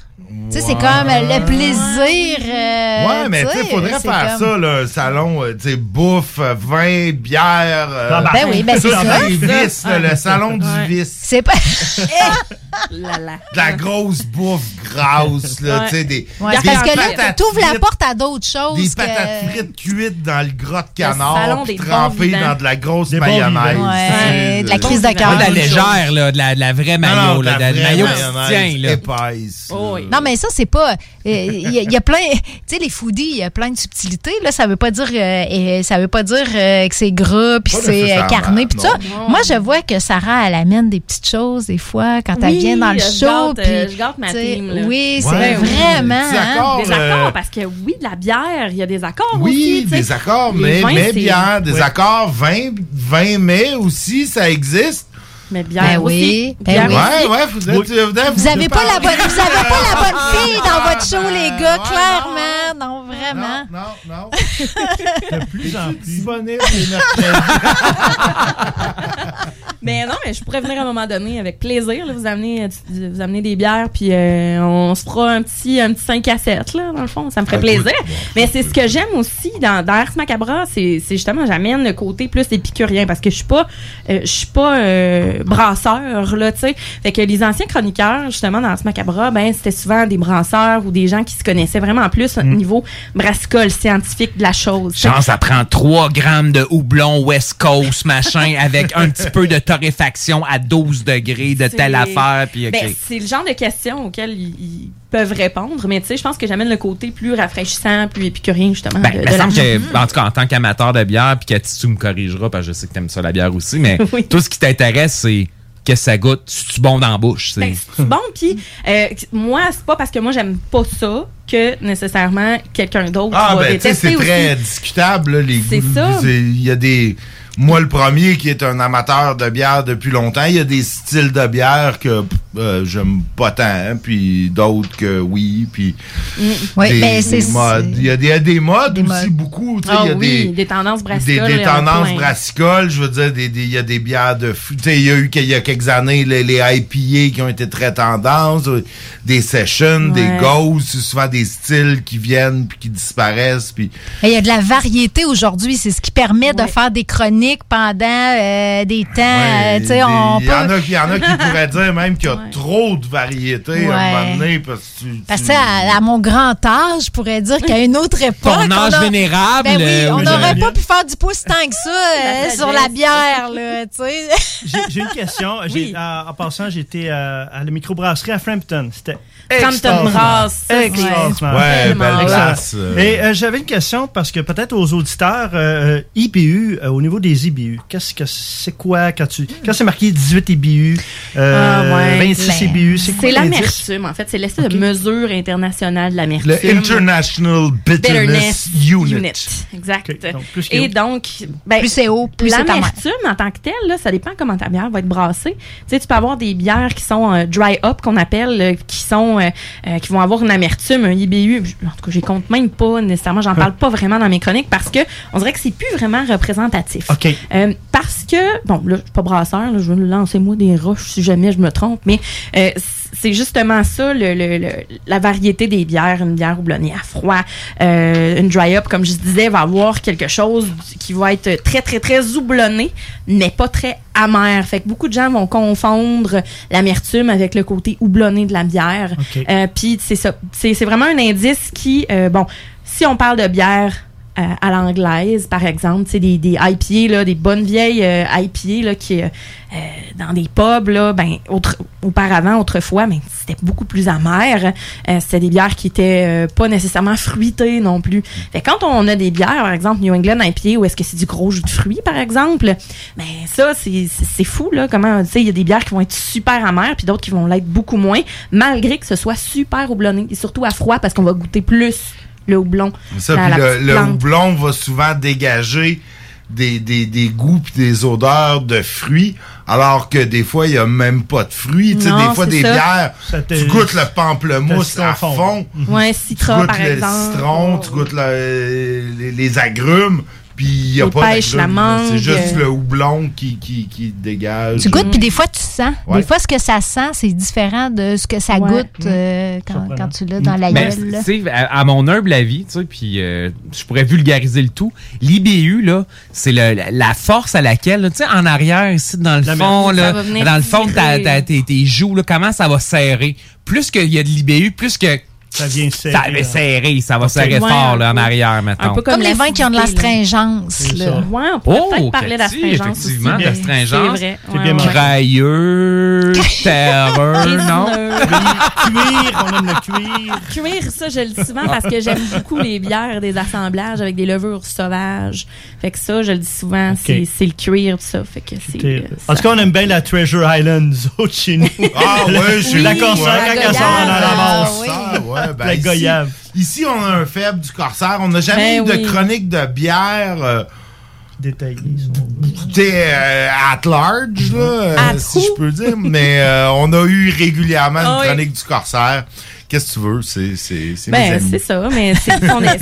Tu sais, c'est comme euh, le plaisir. euh, Ouais, mais tu sais, faudrait faire comme- ça, là, un salon, euh, tu sais, bouffe, vin, bière. euh, Ben oui, ben c'est ça. les vices, là, le salon du Ouais. vice. C'est pas. Là, là. De la grosse bouffe grasse, là, Ouais. tu sais, des, Ouais, des parce que là, patates tu ouvres la frites, porte à d'autres choses. Des que- patates frites cuites dans le gras de salon canard, trempées dans de la grosse mayonnaise. Ouais, de la crise de cœur. de la légère, là, de la, vraie maillot, de là, la de la maillot qui tient, là. Oui. Mais ça, c'est pas. Il y, a- y a plein. Tu sais, les foodies, il y a plein de subtilités. Là, ça veut pas dire, euh, ça veut pas dire euh, que c'est gras puis c'est euh, carné puis tout ça. non. Moi, je vois que Sarah, elle amène des petites choses des fois quand elle Oui, vient dans le je show. gâte, euh, puis, je gâte ma tu sais, team, là. Oui, c'est Ouais, oui. vraiment. Des hein. accords, Des euh, accords, parce que oui, la bière, il y a des accords Oui, aussi. sais. des accords, mais, vins, mais bien, des Oui. accords 20, 20 mai aussi, ça existe. Mais bière Ben aussi. oui, ben oui. aussi. Ouais, ouais, vous êtes, vous, êtes- Vous avez pas la bonne, vous avez pas la bonne Ah, fille dans votre show, les gars, ouais, clairement. Non, vraiment. Non, non, non. De plus en plus. Disponible les mercredis? Mais non, mais je pourrais venir à un moment donné avec plaisir, là, vous amener, euh, vous amener des bières, puis euh, on se fera un petit, un petit 5 à 7, là, dans le fond. Ça me ferait écoute, plaisir. Mais c'est ce que j'aime aussi dans, dans Ars Macabra, c'est c'est justement, j'amène le côté plus épicurien, parce que je suis pas, euh, je suis pas euh, brasseur, là, tu sais. Fait que les anciens chroniqueurs, justement, dans Ars Macabra, ben, c'était souvent des brasseurs ou des gens qui se connaissaient vraiment plus au niveau brassicole, scientifique de la chose. Genre, ça prend 3 grammes de houblon West Coast, machin, avec un petit peu de torréfaction à 12 degrés de telle affaire, puis. Ben, c'est le genre de questions auxquelles ils peuvent répondre, mais tu sais, je pense que j'amène le côté plus rafraîchissant, plus épicurien, justement. Ben, de- il de me la semble que, en tout cas, en tant qu'amateur de bière, puis Cathy, tu me corrigeras, parce que je sais que t'aimes ça, la bière aussi, mais Oui. tout ce qui t'intéresse, c'est qu'est-ce que ça goûte, c'est-tu bon dans la bouche, c'est... Ben, bon, puis euh, moi, c'est pas parce que moi, j'aime pas ça que nécessairement quelqu'un d'autre Ah, va ben, tu sais, détester c'est très discutable, là, les C'est goûts. ça. C'est- Il y a des. Moi, le premier qui est un amateur de bière depuis longtemps, il y a des styles de bière que euh, j'aime pas tant, hein, puis d'autres que oui, puis. Oui, des, ben, c'est- des modes. Il y a des, il des modes Des aussi, modes. beaucoup. tu sais, Ah il y a oui, des, des, tendances des, brassicoles. des il y en a tendances plein. brassicoles, je veux dire, des- des- il y a des bières de. Tu sais, il y a eu qu'il y a quelques années les, les IPA qui ont été très tendances, euh, des sessions, des Ouais. ghosts, c'est souvent des styles qui viennent puis qui disparaissent, puis Il y a de la variété aujourd'hui. C'est ce qui permet de faire des chroniques pendant euh, des temps. euh, tu sais, Des- on Il y, peut- en a, il y en a qui pourraient dire même qu'il y a trop de variétés à un Ouais. moment donné parce que tu- Parce tu- que à, à mon grand âge, je pourrais dire qu'à une autre époque. Ton âge on a- vénérable, Ben oui, euh, on n'aurait pas pu faire du pouce tant que ça euh, sur la bière, là, tu sais. J'ai j'ai une question. J'ai- En, en passant, j'étais euh, à la microbrasserie à Frampton. C'était Extraordinaire. Brass, Extraordinaire. Ouais, belle place. euh. Et euh, j'avais une question parce que peut-être aux auditeurs, euh, IBU, euh, au niveau des IBU, qu'est-ce que c'est quoi quand tu quand c'est marqué 18 IBU, euh, Ah, ouais. 26 Ben, IBU, c'est quoi C'est l'amertume, en fait. C'est l'espèce de mesure internationale de l'amertume. Le International Bitterness, Unit. Exact. plus Et donc, ben, Plus c'est haut, plus c'est amer. l'amertume en tant que telle, là, ça dépend comment ta bière va être brassée. Tu sais, tu peux avoir des bières qui sont euh, dry up, qu'on appelle, euh, qui sont, euh, euh, qui vont avoir une amertume, un IBU. En tout cas, j'y compte même pas nécessairement. J'en parle pas vraiment dans mes chroniques parce que on dirait que c'est plus vraiment représentatif. Euh, parce que, bon, là, je suis pas brasseur, là, je veux lancer moi des roches si jamais je me trompe, mais c'est justement ça, le, le- le- la variété des bières. Une bière houblonnée à froid, euh, une dry up, comme je disais, va avoir quelque chose qui va être très, très, très houblonné, mais pas très amer. Fait que beaucoup de gens vont confondre l'amertume avec le côté houblonné de la bière. OK. Euh, Puis c'est ça. C'est c'est vraiment un indice qui, euh, bon, si on parle de bière euh, à l'anglaise, par exemple, des, des IPA, là, des bonnes vieilles euh, IPA là, qui, euh, euh, dans des pubs, là, ben, auparavant, autrefois, mais c'était beaucoup plus amer. Euh, c'était des bières qui étaient pas nécessairement fruitées non plus. Fait quand on a des bières, par exemple, New England IPA, où est-ce que c'est du gros jus de fruits, par exemple, ben ça, c'est fou, là, comment, tu sais, il y a des bières qui vont être super amères, puis d'autres qui vont l'être beaucoup moins, malgré que ce soit super houblonné, et surtout à froid, parce qu'on va goûter plus le houblon. Ça, dans puis la le, le houblon va souvent dégager des, des, des goûts puis des odeurs de fruits, alors que des fois, il n'y a même pas de fruits. Tu Non, des fois, des ça. bières, Ça tu goûtes le pamplemousse à fond. Ouais, Tu citra, goûtes par le exemple. citron, tu goûtes le- les, les agrumes, puis il n'y a Les pas pêches, d'agrumes. la mangue. C'est juste le houblon qui, qui, qui dégage. Tu goûtes, puis des fois, tu sens. Ouais. Des fois, ce que ça sent, c'est différent de ce que ça Ouais. goûte euh, quand, quand tu l'as dans la Ben, gueule. là. tu sais, à, à mon humble avis, tu sais, puis euh, je pourrais vulgariser le tout. L'IBU, là, c'est la, la force à laquelle, là, tu sais, en arrière, ici, dans le La fond, là, dans le fond de tes joues, là, comment ça va serrer? Plus qu'il y a de l'IBU, plus que Ça vient serrer. ça va serrer, ça va serrer Ouais, fort, là, en arrière, maintenant. Un peu Comme les vins qui ont de l'astringence. Ça. Ouais, on pourrait Oh, peut-être parler d'astringence effectivement, mais d'astringence. C'est vrai. C'est ouais, bien. Crailleux, terreux, non? Cuir. Cuir, on aime le cuir. Cuir, ça, je le dis souvent parce que j'aime beaucoup les bières des assemblages avec des levures sauvages. Fait que ça, je le dis souvent, c'est c'est le cuir, tout ça. Fait que c'est. euh, En tout cas, on aime bien la Treasure Island, autres, chez nous. Ah ouais, La nous, Corsair, ouais. quand elle sort dans ouais, ben La ici- goyave. Ici, on a un faible du corsaire. On n'a jamais Ben eu oui. de chronique de bière euh, Détaillé. euh, at large, là, euh, At si who? je peux dire. Mais euh, on a eu régulièrement une Ah oui. chronique du corsaire. Qu'est-ce que tu veux? C'est Ben, c'est ça, mais c'est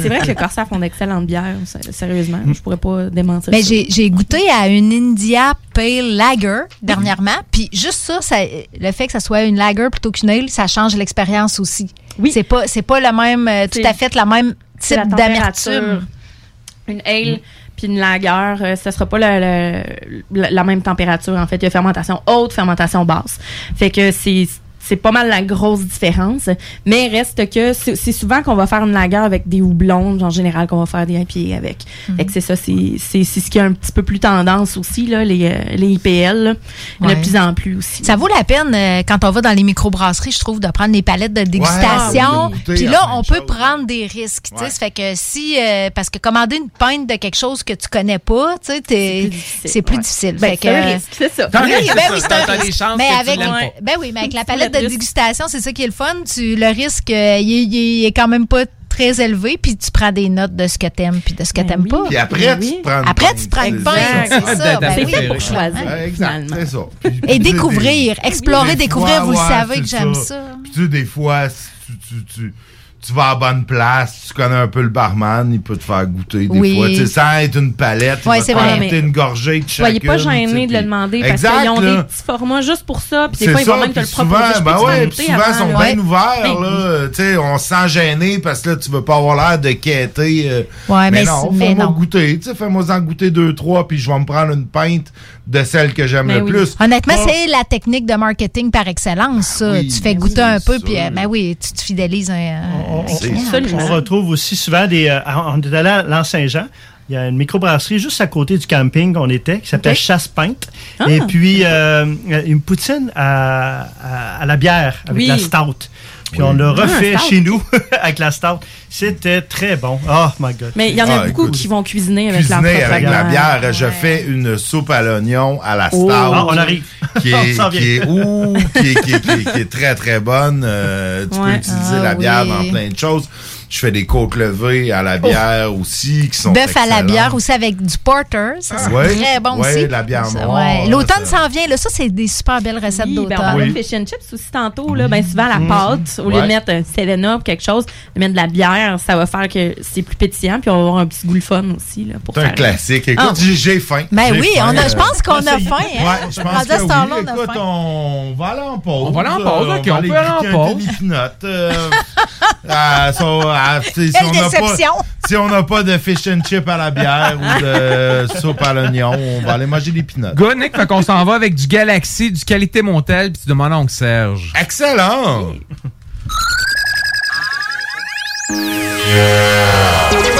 vrai que le Corsair font d'excellentes bières, sé- sérieusement. Je pourrais pas démentir Ben, ça. j'ai goûté à une India Pale Lager dernièrement. Puis juste ça, ça, le fait que ça soit une lager plutôt qu'une ale, ça change l'expérience aussi. Oui. C'est pas, c'est pas le même, euh, tout à fait le même la type température. d'amertume. Une ale puis une lager, euh, ce sera pas la, la- la- la même température. En fait, il y a fermentation haute, fermentation basse. Fait que c'est c'est pas mal la grosse différence. Mais reste que c'est souvent qu'on va faire une lager avec des houblons, en général, qu'on va faire des IPA avec. Fait que c'est ça, c'est c'est- c'est ce qui a un petit peu plus tendance aussi, là, les, euh, les IPL. là. Il y en a Ouais. de plus en plus aussi. Ça vaut la peine, euh, quand on va dans les microbrasseries, je trouve, de prendre les palettes de dégustation. Ouais, de Puis là, on de peut choses. prendre des risques. tu sais. Ouais. Ça fait que si, euh, parce que commander une pinte de quelque chose que tu connais pas, tu sais, t'es- c'est plus difficile. Ben, c'est risque, c'est ça. Oui, ben c'est oui, ça. c'est des risque. chances Mais avec, ben oui, mais avec la palette le de risque. dégustation, c'est ça qui est le fun. Tu, le risque, euh, il, est- il est quand même pas très élevé, puis tu prends des notes de ce que t'aimes puis de ce que Ben t'aimes oui. pas. Puis après, Ben tu oui. te prends une Après, tu prends une C'est ça. c'est ça. ben C'est oui. pour choisir. Ouais, exact, c'est ça. Puis- Et tu découvrir, des- explorer, des découvrir, fois, vous le savez que j'aime ça. Puis tu sais, des fois, si tu, tu, tu, tu vas à bonne place, tu connais un peu le barman, il peut te faire goûter des Oui. fois. Tu sais, sans être une palette, Ouais, il va te vrai. faire une gorgée de chacune. Soyez pas gênés de le demander parce Exact, qu'ils ont là. des petits formats juste pour ça. Puis des C'est fois, ils vont même te le proposer. Ben ouais, puis souvent, ils sont bien ouverts, Ben là. Tu sais, on se sent gêné parce que là, tu veux pas avoir l'air de quêter. euh, Ouais, mais non, mais fais-moi non. goûter. Tu sais, fais-moi en goûter deux, trois, puis je vais me prendre une pinte de celle que j'aime Ben le oui. plus. Honnêtement, c'est la technique de marketing par excellence, ça. Oui, tu fais ben goûter un peu, puis euh, ben oui, tu te fidélises un, un On, client. on- on retrouve aussi souvent des. euh, on est allé à l'Anse-Saint-Jean. Il y a une microbrasserie juste à côté du camping qu'on était qui s'appelle Ok. Chasse-Pinte. Ah. Et puis, euh, une poutine à, à- à la bière avec Oui. la stout. Puis Oui. on l'a Ah, refait chez nous avec la stout. C'était très bon. Oh my God. Mais il y en a Ah, beaucoup écoute, qui vont cuisiner avec Cuisiner propre avec la bière. je fais une soupe à l'oignon à la Oh. stout. Ah, on arrive. Qui est, qui est, ouh, qui est, qui est- qui est- qui est très très bonne. Euh, tu Ouais. peux utiliser Ah, la bière oui. dans plein de choses. Je fais des côtes levées à la bière aussi, qui sont Bœuf à la bière aussi avec du porter. Ça, c'est Ouais, très bon ouais, aussi. la bière noire, L'automne s'en vient. Là, ça, c'est des super belles recettes Oui, ben, on d'automne. parlait de fish and chips aussi tantôt. Là, ben, souvent, la Mhm. pâte, au lieu Ouais. de mettre un Selena ou quelque chose, de mettre de la bière, ça va faire que c'est plus pétillant. Puis on va avoir un petit goût le fun aussi. Là, pour C'est un classique. Écoute, Ah. j'ai- j'ai faim. Ben oui, faim, on a- euh, je pense qu'on a faim. Hein? Ouais, je pense que oui. on Écoute, faim. on va aller en pause. On va aller en pause, Euh, ok, va on peut aller en pause. Peanut, euh, ah, ah, sais, si Quelle on n'a déception. pas, si on n'a pas de fish and chip à la bière ou de soupe à l'oignon, on va aller manger des peanuts. Good, Nick. Fait qu'on s'en va avec du Galaxy, du Qualité Montel, puis tu demandes à Oncle Serge. Excellent! L'alternative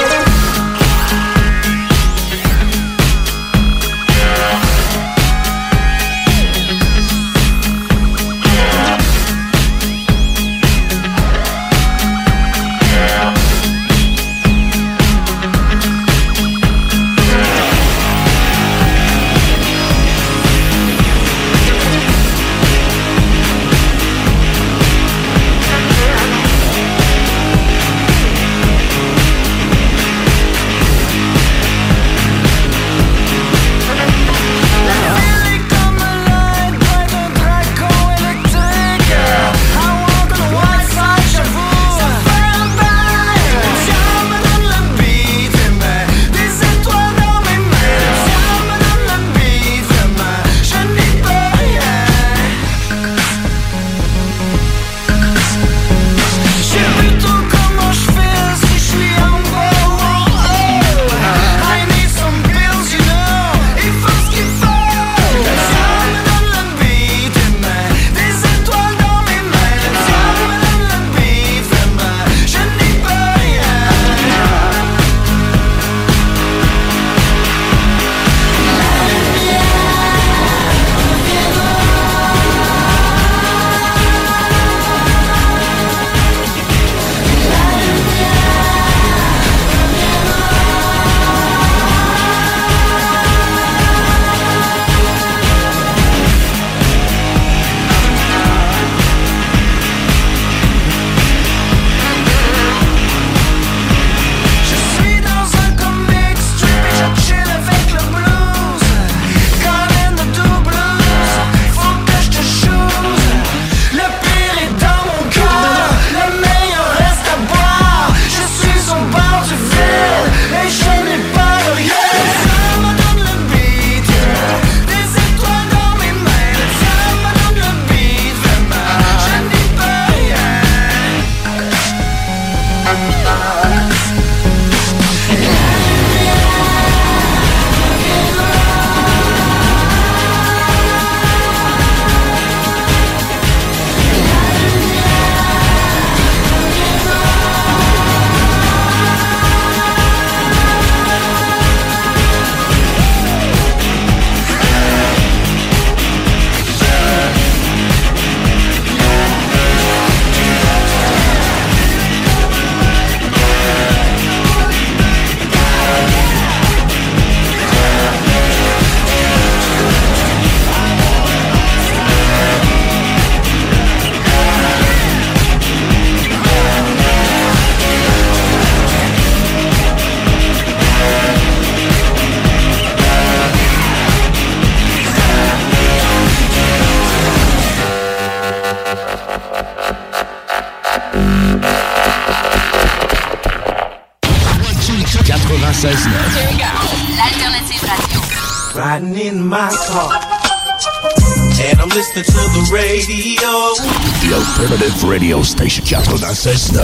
96.9.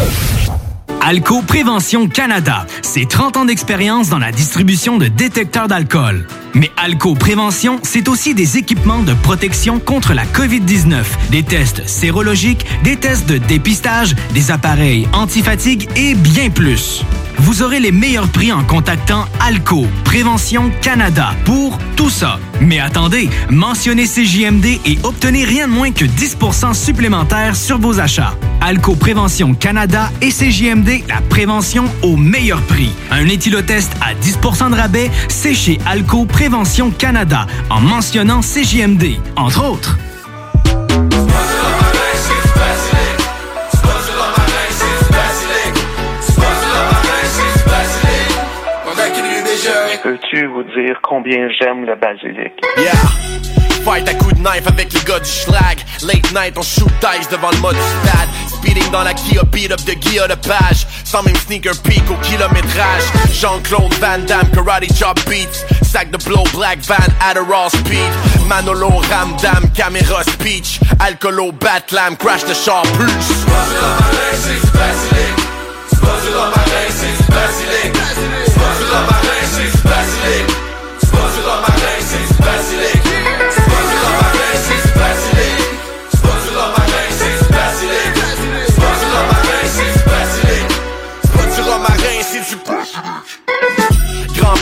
Alco Prévention Canada, c'est 30 ans d'expérience dans la distribution de détecteurs d'alcool. Mais Alco Prévention, c'est aussi des équipements de protection contre la COVID-19, des tests sérologiques, des tests de dépistage, des appareils antifatigue et bien plus. Vous aurez les meilleurs prix en contactant Alco Prévention Canada pour tout ça. Mais attendez, mentionnez CJMD et obtenez rien de moins que 10% supplémentaire sur vos achats. Alco Prévention Canada et CJMD, la prévention au meilleur prix. Un éthylotest à 10% de rabais, c'est chez Alco Prévention Canada, en mentionnant CJMD, entre autres. Peux-tu vous dire combien j'aime le basilic? Yeah! Fight à coups de knife avec les gars du schlag. Late night, on shoot dice devant le mode du stade. Speeding dans la Kia, beat up de Guilla de page. Sans même sneaker peak au kilométrage. Jean-Claude Van Damme, karate chop beats. Sac de blow, black van, Adderall speed. Manolo, Ramdam, caméra speech. Alcoolo, Batlam, crash the char plus. Grand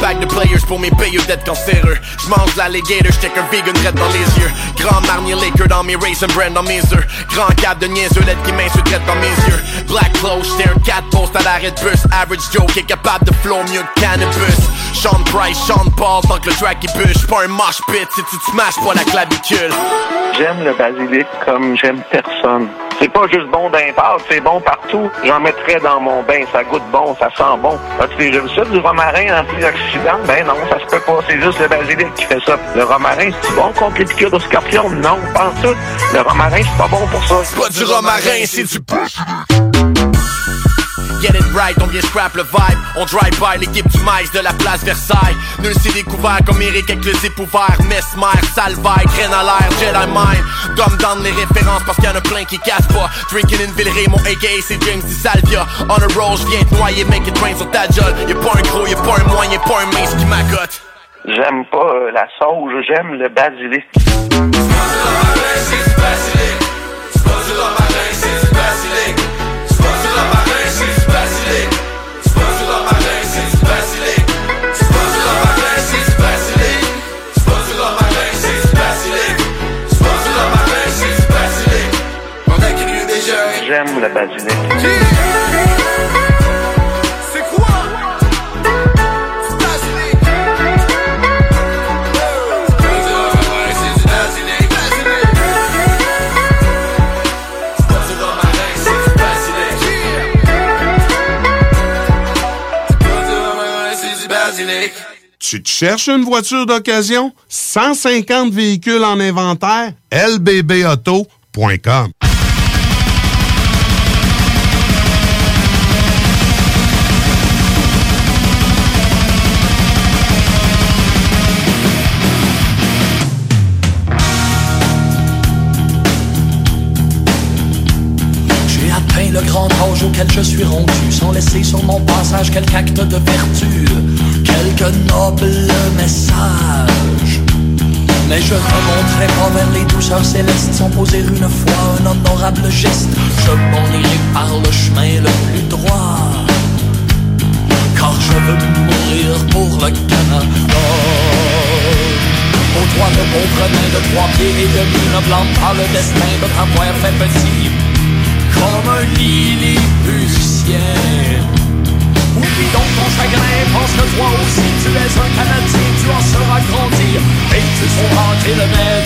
pack de players pour mes payeux d'être cancéreux. J'mange l'alligator, j'check un vegan red dans les yeux. Grand marnier Laker dans mes raisin brand dans mes œufs. Grand cap de niaiseux LED qui m'insulte dans mes yeux. Black clothes, j'étais un 4 post à l'arrêt de bus. Average Joe qui est capable de flow mieux que cannabis. Sean Price, Sean Paul, tant que le track il bûche. Pas un mosh pit si tu te smashes pas la clavicule. J'aime le basilic comme j'aime personne. C'est pas juste bon part, c'est bon partout. J'en mettrais dans mon bain, ça goûte bon, ça sent bon. As-tu déjà vu ça, du romarin antioxydant? Ben non, ça se peut pas, c'est juste le basilic qui fait ça. Le romarin, c'est bon contre les piqûres de scorpion? Non, pas tout. Le romarin, c'est pas bon pour ça. Pas du romarin, c'est du Get it right, on vient scrap le vibe. On drive by l'équipe du maïs de la place Versailles. Nul s'est découvert comme Eric avec les épouverts. Mesmer, Salvaille, graine à l'air, Jedi Mind. Comme dans les références parce qu'il y en a plein qui cassent pas. Drinking in Villeray, mon AKA c'est James Di Salvia. On a roll, j'viens te noyer, make it rain sur ta jolle Y'a pas un gros, y'a pas un moyen, y'a pas un mince qui m'accote J'aime pas euh, la sauge, j'aime le basilic. C'est quoi Tu te cherches une voiture d'occasion? 150 véhicules en inventaire? lbbauto.com je suis rendu Sans laisser sur mon passage quelque acte de vertu Quelque noble message. Mais je ne monterai pas vers les douceurs célestes Sans poser une fois un honorable geste. Je m'en irai par le chemin le plus droit. Car je veux mourir pour le Canada. Au toit de nain de trois pieds et demi Ne blâme pas le destin de t'avoir fait petit Comme un lilliputien. Oublie donc ton chagrin, pense que toi aussi. Tu es un Canadien Tu en seras grandi. Et tu sauras t'élever de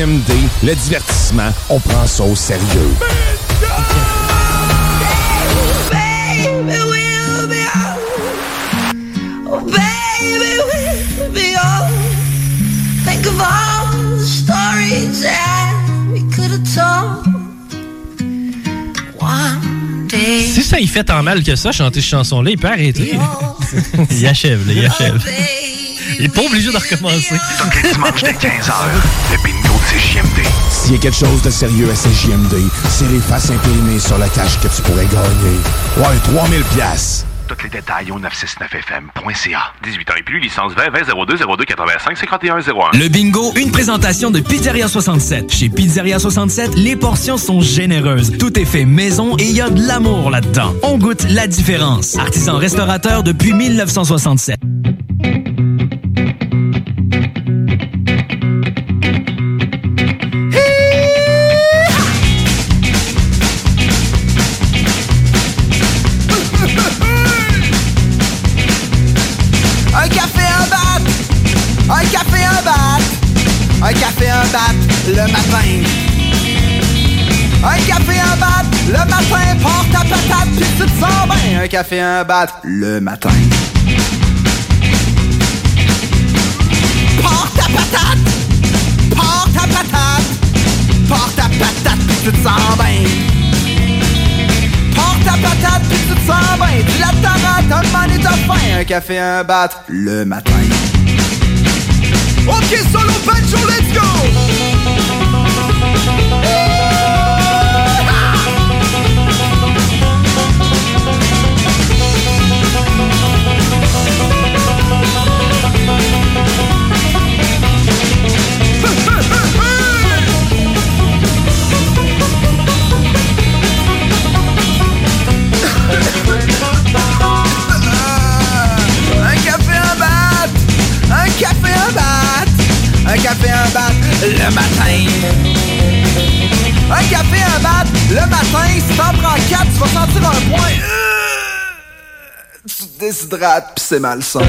CJMD, le divertissement, on prend ça au sérieux. Oh, baby, we'll be old. Think of all the stories that we could have told. One day. Si ça y fait tant mal que ça, chanter cette chanson-là, il peut arrêter. il achève, là, il achève. Il est pas obligé de recommencer. Tous les dimanches dès 15h, le bingo de CJMD. S'il y a quelque chose de sérieux à CJMD, c'est les faces imprimées sur la cache que tu pourrais gagner. Ouais, 3000 pièces. Tous les détails au 969fm.ca. 18 ans et plus, licence 20 20 02 02 85 51 01. Le bingo, une présentation de Pizzeria 67. Chez Pizzeria 67, les portions sont généreuses. Tout est fait maison et il y a de l'amour là-dedans. On goûte la différence. Artisan restaurateur depuis 1967. Café, un bat le matin. Porte ta patate. Porte ta patate. Porte ta patate puis tu te sens bien. Porte ta patate puis tu te sens bien. Tu la tarate, un man et faim. Un café, un bat le matin. Ok, solo banjo, let's go! Un café, un bat le matin! Un café, un bat le matin! Si t'en prends quatre, tu vas sentir un point. Euh, Tu te déshydrates pis c'est malsain.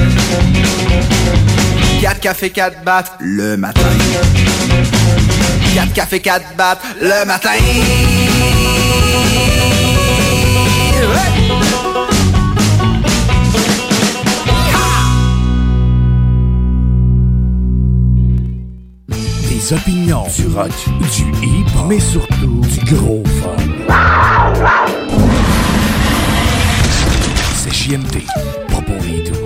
4 cafés, 4 battes le matin. 4 cafés, 4 battes le matin. Des opinions, du rock, du hip, mais surtout du gros fun. C'est JMD, pas pour les doux.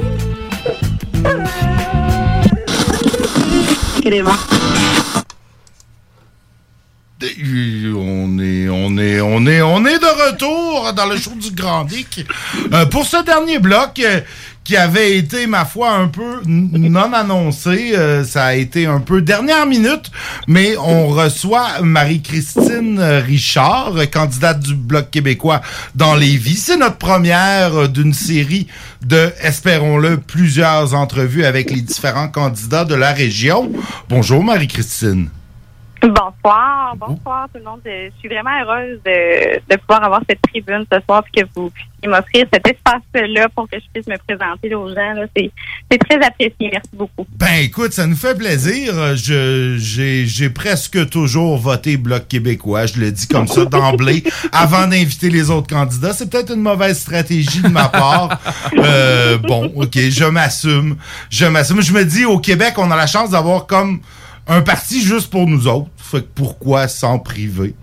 On est, on est, on est, on est de retour dans le show du Grand Dick. Euh, pour ce dernier bloc euh, qui avait été, ma foi, un peu non annoncé, euh, ça a été un peu dernière minute, mais on reçoit Marie-Christine euh, Richard, candidate du Bloc québécois dans les vies. C'est notre première euh, d'une série de, espérons-le, plusieurs entrevues avec les différents candidats de la région. Bonjour Marie-Christine. Bonsoir, bonsoir tout le monde. Je suis vraiment heureuse de, de pouvoir avoir cette tribune ce soir et que vous puissiez m'offrir cet espace-là pour que je puisse me présenter aux gens. C'est très apprécié. Merci beaucoup. Ben écoute, ça nous fait plaisir. Je j'ai j'ai presque toujours voté Bloc québécois. Je le dis comme ça d'emblée, avant d'inviter les autres candidats. C'est peut-être une mauvaise stratégie de ma part. Euh, bon, ok, je m'assume, je m'assume. Je me dis au Québec, on a la chance d'avoir comme un parti juste pour nous autres. Fait que pourquoi s'en priver?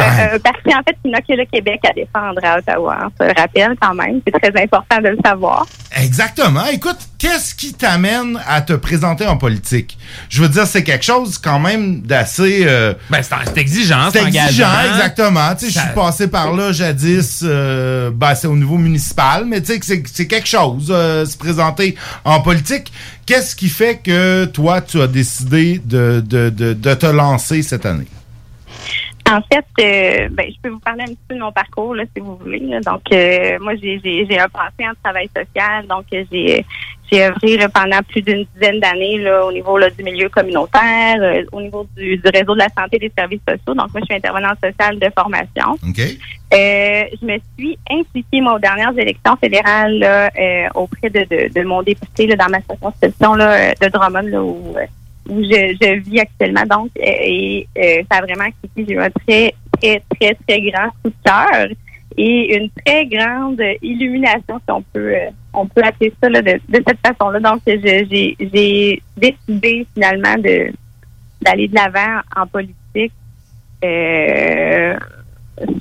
Euh, euh, parce qu'en fait, il n'y a que le Québec à défendre à Ottawa. On se le rappelle quand même. C'est très important de le savoir. Exactement. Écoute, qu'est-ce qui t'amène à te présenter en politique? Je veux dire, c'est quelque chose quand même d'assez... euh, Ben, c'est exigeant, c'est c'est exigeant, exactement. Tu sais, je suis passé par là jadis, euh, ben, c'est au niveau municipal, mais tu sais que c'est- c'est quelque chose, euh, se présenter en politique. Qu'est-ce qui fait que toi, tu as décidé de, de, de, de te lancer cette année? En fait, euh, ben, je peux vous parler un petit peu de mon parcours, là, si vous voulez. là. Donc, euh, moi, j'ai j'ai- j'ai un passé en travail social. Donc, euh, j'ai j'ai œuvré là, pendant plus d'une dizaine d'années là, au niveau là, du milieu communautaire, euh, au niveau du, du réseau de la santé et des services sociaux. Donc, moi, je suis intervenante sociale de formation. OK. Euh, je me suis impliquée, moi, aux dernières élections fédérales là, euh, auprès de, de, de mon député là, dans ma circonscription là, de Drummond, là, où, euh, où je, je vis actuellement. Donc, euh, et euh, ça a vraiment. J'ai eu un très, très, très, très grand coup de cœur et une très grande illumination, si on peut, euh, on peut appeler ça là, de, cette façon-là. Donc, j'ai décidé finalement d'aller de l'avant en politique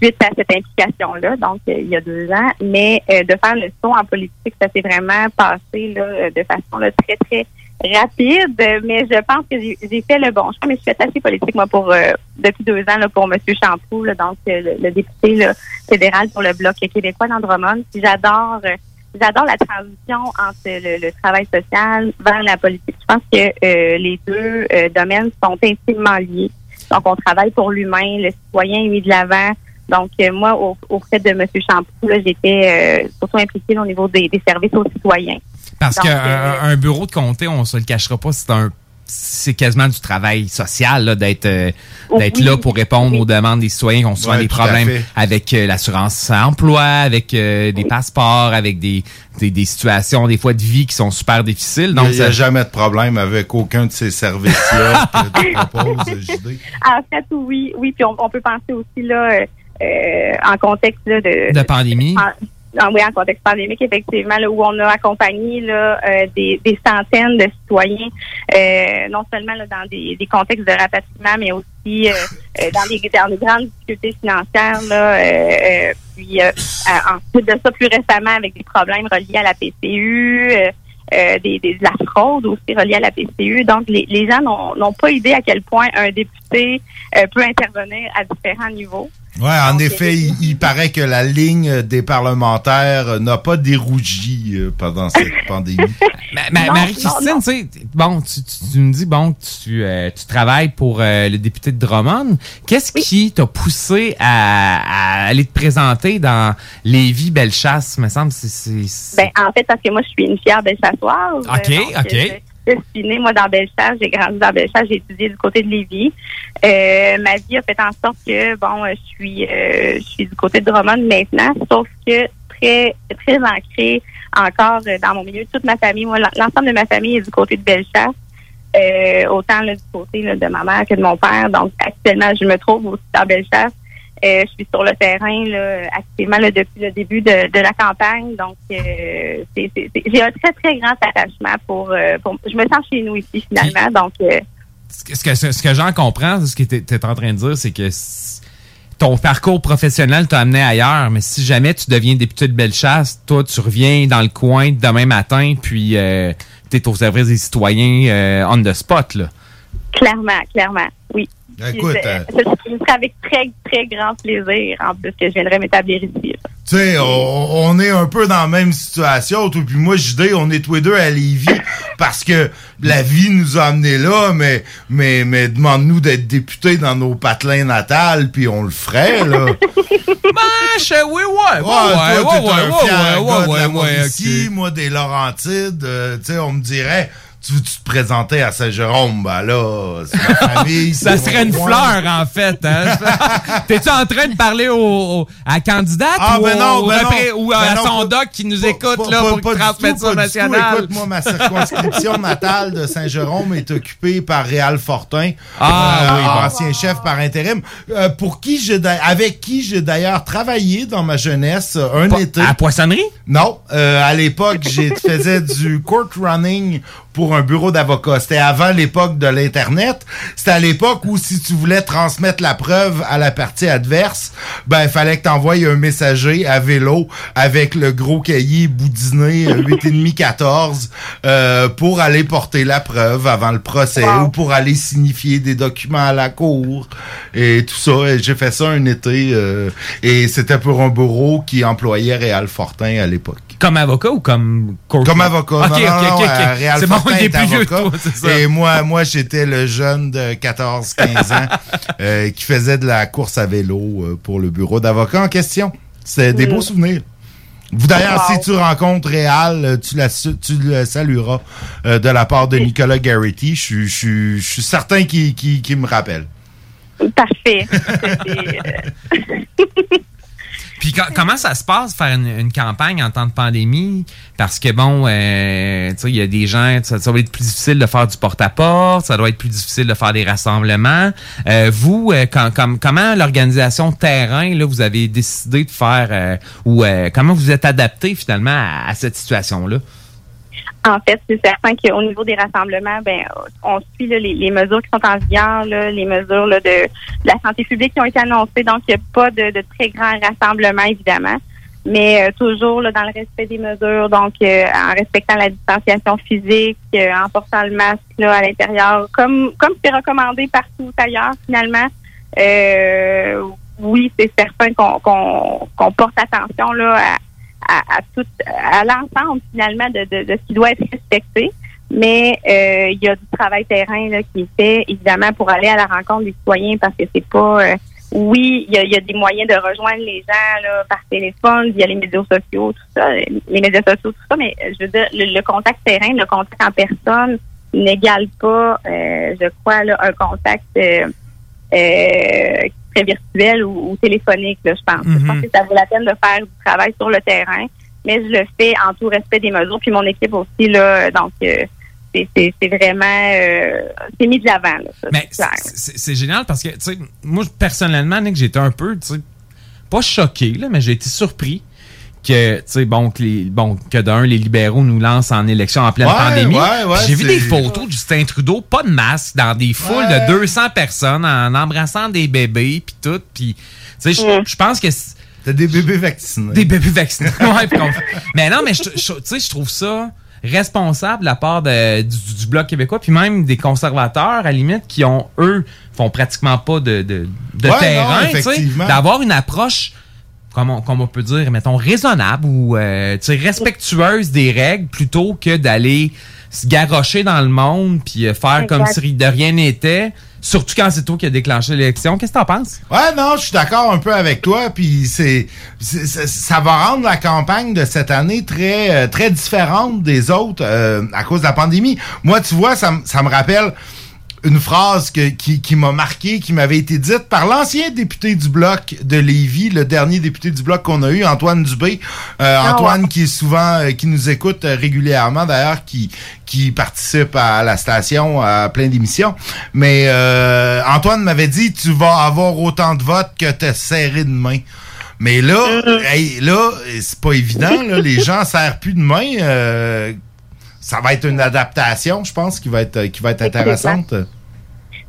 suite à cette implication-là, donc il y a deux ans. Mais de faire le saut en politique, ça s'est vraiment passé là, de façon là, très, très rapide. Mais je pense que j'ai fait le bon choix. Mais je suis attachée politique, moi, pour euh, depuis deux ans là, pour M. Champoux, là, donc euh, le, le député là, fédéral pour le Bloc québécois d'Andromone. J'adore euh, j'adore la transition entre le, le travail social vers la politique. Je pense que euh, les deux euh, domaines sont intimement liés. Donc, on travaille pour l'humain, le citoyen est mis de l'avant. Donc, euh, moi, au- auprès de M. Champoux, j'étais surtout impliquée au niveau des, des services aux citoyens. Parce qu'un euh, un bureau de comté, on se le cachera pas, c'est un c'est quasiment du travail social là, d'être euh, d'être Oui. là pour répondre aux demandes des citoyens qui ont souvent Ouais, des problèmes avec euh, l'assurance emploi, avec euh, des passeports, avec des, des des situations des fois de vie qui sont super difficiles. Donc il n'y a ça- jamais de problème avec aucun de ces services-là que tu proposes, JD. En fait, oui, oui. Puis on, on peut penser aussi là, euh, euh, en contexte là, de, de pandémie. Oui, en contexte pandémique, effectivement, là, où on a accompagné euh, des, centaines de citoyens, euh, non seulement dans des, contextes de rapatriement, mais aussi euh, dans, des, grandes difficultés financières. Là, puis ensuite de ça, plus récemment, avec des problèmes reliés à la PCU. des, de la fraude aussi reliée à la PCU. Donc, les, gens n'ont pas idée à quel point un député peut intervenir à différents niveaux. Ouais, en effet, il, il paraît que la ligne des parlementaires euh, n'a pas dérougi euh, pendant cette pandémie. Ma- ma- Non, Marie-Christine, tu sais, bon, tu, tu- tu me dis, bon, que tu, euh, tu travailles pour euh, le député de Drummond. Qu'est-ce qui t'a poussé à, à aller te présenter dans Lévis-Bellechasse, me semble? c'est- c'est- c'est- Ben, en fait, parce que moi, je suis une fière Bellechasse. OK, OK. Je, je suis née, moi, dans Bellechasse. J'ai grandi dans Bellechasse. J'ai étudié du côté de Lévis. Euh, ma vie a fait en sorte que, bon, euh, je suis, euh, je suis du côté de Drummond maintenant, sauf que très, très ancrée encore euh, dans mon milieu. Toute ma famille, moi, l'en- l'ensemble de ma famille est du côté de Bellechasse. Euh, autant là, du côté là, de ma mère que de mon père. Donc, actuellement, je me trouve aussi dans Bellechasse. Euh, je suis sur le terrain là, activement là, depuis le début de, de la campagne. Donc, euh, c'est- c'est- c'est- j'ai un très, très grand attachement pour, euh, pour... Je me sens chez nous ici, finalement. Donc, euh, ce que, ce que, ce que j'en comprends, ce que tu es en train de dire, c'est que ton parcours professionnel t'a amené ailleurs, mais si jamais tu deviens député de Bellechasse, toi, tu reviens dans le coin demain matin, puis euh, tu es au service des citoyens on the spot. Là. clairement, clairement, oui. Écoute, je- ce serait avec très, très grand plaisir, en plus, que je viendrais m'établir ici. Tu sais, on, on est un peu dans la même situation. Toi puis moi, JD, on est tous les deux à Lévis parce que la vie nous a amenés là, mais, mais, mais demande-nous d'être députés dans nos patelins natales, puis on le ferait, là. Marche, oui, ouais, ouais, Ouais, ouais, ouais, un ouais, fier ouais, gars de ouais, la ouais, Mauricie, moi des Laurentides. euh, tu sais, on me dirait, tu veux tu te présenter à Saint-Jérôme? Ben là, c'est ma famille. Ça serait une fleur, en fait. Hein? T'es-tu en train de parler au, au- à candidate Ah, ou, ben non, au ben repré- non. ou Ben à non, son doc qui nous écoute Pas- là, pas- pour pas tout, ça national? Écoute, moi, ma circonscription natale de Saint-Jérôme est occupée par Réal Fortin, Ah, euh, oui, ancien chef par intérim, euh, pour qui j'ai avec qui j'ai d'ailleurs travaillé dans ma jeunesse euh, un été. À la poissonnerie? Non, euh, à l'époque, j'ai faisais du court running pour un bureau d'avocat. C'était avant l'époque de l'Internet. C'était à l'époque où si tu voulais transmettre la preuve à la partie adverse, ben, il fallait que tu envoies un messager à vélo avec le gros cahier boudiné euh, 8,5-14 euh, pour aller porter la preuve avant le procès ou pour aller signifier des documents à la cour et tout ça. Et J'ai fait ça un été euh, et c'était pour un bureau qui employait Réal Fortin à l'époque. Comme avocat ou comme coach? Comme avocat. Ok, Non, ok, ok. C'est bon, il est plus vieux que avocat. toi, c'est ça. Et moi, moi j'étais le jeune de 14-15 ans euh, qui faisait de la course à vélo euh, pour le bureau d'avocat en question. C'est des Mm. beaux souvenirs. Vous d'ailleurs, Wow. si tu rencontres Réal, euh, tu, la, tu le salueras euh, de la part de Nicolas Garrity. Je suis- je suis- je suis certain qu'il me rappelle. Parfait. Puis co- comment ça se passe faire une, campagne en temps de pandémie? Parce que bon, euh, il y a des gens, ça, ça va être plus difficile de faire du porte-à-porte, ça doit être plus difficile de faire des rassemblements. Euh, vous, euh, comme- comment l'organisation terrain, là, vous avez décidé de faire, euh, ou euh, comment vous êtes adapté finalement à, à cette situation-là? En fait, c'est certain qu'au niveau des rassemblements, ben, on suit là, les, les mesures qui sont en vigueur, là, les mesures là, de, de la santé publique qui ont été annoncées. Donc, il n'y a pas de, de très grands rassemblements, évidemment, mais euh, toujours dans le respect des mesures, donc euh, en respectant la distanciation physique, euh, en portant le masque à l'intérieur, comme comme c'est recommandé partout ailleurs, finalement. Euh, oui, c'est certain qu'on qu'on qu'on porte attention là à à, tout à l'ensemble finalement de, ce qui doit être respecté. Mais euh, il y a du travail terrain qui est fait, évidemment, pour aller à la rencontre des citoyens parce que c'est pas euh, oui, il y a, des moyens de rejoindre les gens par téléphone, via les médias sociaux, tout ça, les médias sociaux, tout ça, mais euh, je veux dire, le, contact terrain, le contact en personne n'égale pas, je crois, un contact euh, très virtuel ou, ou téléphonique, là, je pense. Je pense Mhm. que ça vaut la peine de faire du travail sur le terrain, mais je le fais en tout respect des mesures, puis mon équipe aussi, là, donc euh, c'est- vraiment, euh, c'est mis de l'avant, Mais c'est génial parce que, moi, personnellement, Nick, j'étais un peu, tu sais, pas choqué, là, mais j'ai été surpris que, tu sais, bon, que, les, bon, que d'un, les libéraux nous lancent en élection en pleine Ouais, pandémie. ouais, ouais, J'ai vu des photos de Justin Trudeau, pas de masque, dans des foules Ouais. de 200 personnes, en embrassant des bébés, puis tout, puis, tu sais, je- pense que... T'as des bébés vaccinés. Des bébés vaccinés, ouais, Mais non, mais tu sais, je trouve ça responsable de la part de- du, du Bloc québécois, puis même des conservateurs, à la limite, qui ont, eux, font pratiquement pas de, de, de Ouais, terrain, d'avoir une approche, comme on, comme on peut dire, mettons, raisonnable ou euh, tu sais, respectueuse des règles, plutôt que d'aller se garrocher dans le monde, puis euh, faire comme si de rien n'était, surtout quand c'est toi qui a déclenché l'élection. Qu'est-ce que t'en penses? Ouais, non, je suis d'accord un peu avec toi. Puis c'est, ça va rendre la campagne de cette année très, euh, très différente des autres euh, à cause de la pandémie. Moi, tu vois, ça, ça me rappelle une phrase que- qui, qui m'a marqué, qui m'avait été dite par l'ancien député du bloc de Lévis, le dernier député du bloc qu'on a eu, Antoine Dubé. Euh, Ah Antoine ouais. qui est souvent, euh, qui nous écoute euh, régulièrement d'ailleurs, qui, qui participe à la station à plein d'émissions. Mais euh, Antoine m'avait dit, tu vas avoir autant de votes que t'es serré de main. Mais là, hey, là, c'est pas évident. Là, les gens serrent plus de main. euh, ça va être une adaptation, je pense, qui va être, qui va être intéressante.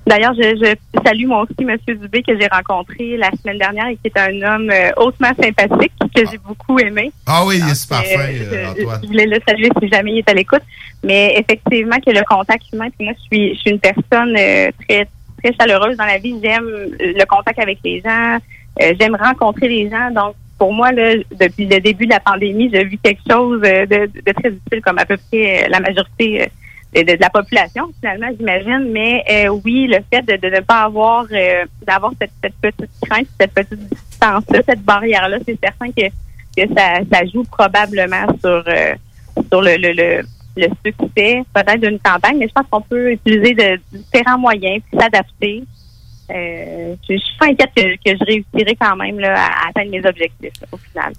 D'ailleurs, je, je salue moi aussi M. Dubé que j'ai rencontré la semaine dernière et qui est un homme euh, hautement sympathique que j'ai beaucoup aimé. Ah oui, il est super Euh, fin, euh, je, Antoine. je voulais le saluer si jamais il est à l'écoute. Mais effectivement, que le contact humain, puis moi, je suis, je suis une personne euh, très, très chaleureuse dans la vie. J'aime le contact avec les gens. Euh, J'aime rencontrer les gens. Donc, pour moi, là, depuis le début de la pandémie, j'ai vu quelque chose euh, de, de très difficile, comme à peu près euh, la majorité euh, de, de- la population, finalement, j'imagine. Mais euh, oui, le fait de, de ne pas avoir euh, d'avoir cette, cette petite crainte, cette petite distance-là, cette barrière-là, c'est certain que, que ça, ça joue probablement sur, euh, sur le, le, le, le succès peut-être d'une campagne, mais je pense qu'on peut utiliser de différents moyens puis s'adapter. Euh, je, je suis pas inquiète que, que je réussirai quand même là, à atteindre mes objectifs là, au final.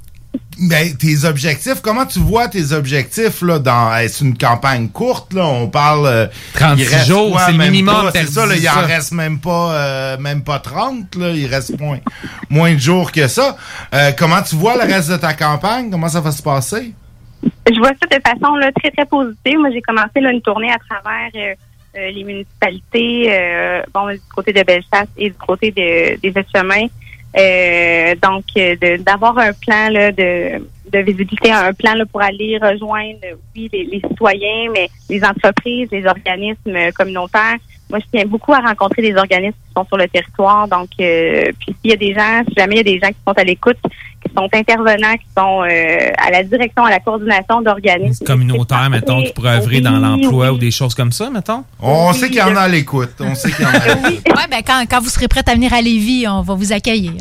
Ben, tes objectifs, comment tu vois tes objectifs là dans est-ce une campagne courte là, on parle euh, 36 il reste jours, c'est le minimum, C'est ça, là, il en reste même pas euh, même pas 30 là, il reste moins moins de jours que ça. Euh, comment tu vois le reste de ta campagne? Comment ça va se passer? Je vois ça de façon là, très, très positive. Moi, j'ai commencé là, une tournée à travers euh, les municipalités, euh, bon, du côté de Bellechasse et du côté de, des chemins. Euh, donc, d'avoir un plan de, de visibilité, un plan pour aller rejoindre, oui, les, citoyens, mais les entreprises, les organismes communautaires. Moi, je tiens beaucoup à rencontrer des organismes qui sont sur le territoire. Donc, euh, puis s'il y a des gens, si jamais il y a des gens qui sont à l'écoute, qui sont intervenants, qui sont euh, à la direction, à la coordination d'organismes. Communautaire, mettons, qui pourrait œuvrer dans Oui, l'emploi oui. ou des choses comme ça, mettons? On sait qu'il y en a à l'écoute. On sait qu'il y en a à l'écoute. Ouais, ben quand, quand vous serez prête à venir à Lévis, on va vous accueillir.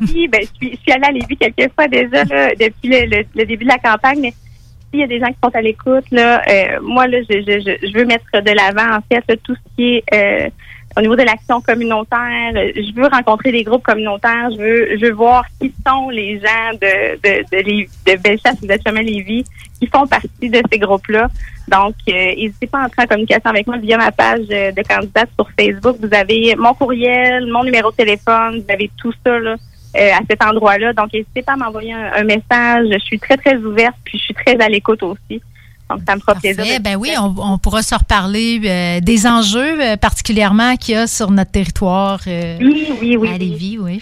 Oui, ben, je suis, je suis allée à Lévis quelques fois déjà là, depuis le, le- le début de la campagne, mais s'il y a des gens qui sont à l'écoute, là, euh, moi, là, je, je, je, veux mettre de l'avant, en fait, là, tout ce qui est euh, au niveau de l'action communautaire. Euh, Je veux rencontrer des groupes communautaires. Je veux, je veux voir qui sont les gens de, de, de, de Bellechasse et de Chemin Lévis qui font partie de ces groupes-là. Donc, euh, n'hésitez pas à entrer en communication avec moi via ma page euh, de candidate sur Facebook. Vous avez mon courriel, mon numéro de téléphone, vous avez tout ça là, euh, à cet endroit-là. Donc, n'hésitez pas à m'envoyer un, un message. Je suis très, très ouverte, puis je suis très à l'écoute aussi. Donc, ça me fera plaisir. Eh de- ben oui, on, on pourra se reparler euh, des enjeux euh, particulièrement qu'il y a sur notre territoire euh, oui, oui, oui, à Lévis, oui.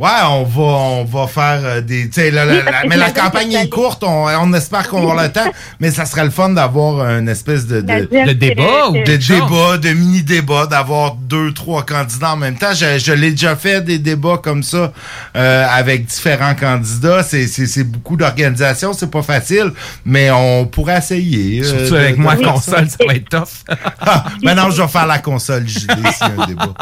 Ouais, on va, on va faire euh, des. Tu sais, là, la- Oui, la- que mais la campagne est courte, on, on espère qu'on aura le temps, mais ça serait le fun d'avoir une espèce de. De, De débat ou de débat, de mini-débat, d'avoir deux, trois candidats en même temps. Je, je l'ai déjà fait des débats comme ça euh, avec différents candidats. C'est- C'est c'est beaucoup d'organisation, c'est pas facile, mais on pourrait essayer. euh, Surtout de- avec de moi, console, ça va être tough. Ah, maintenant, je vais faire la console JD s'il y a un débat.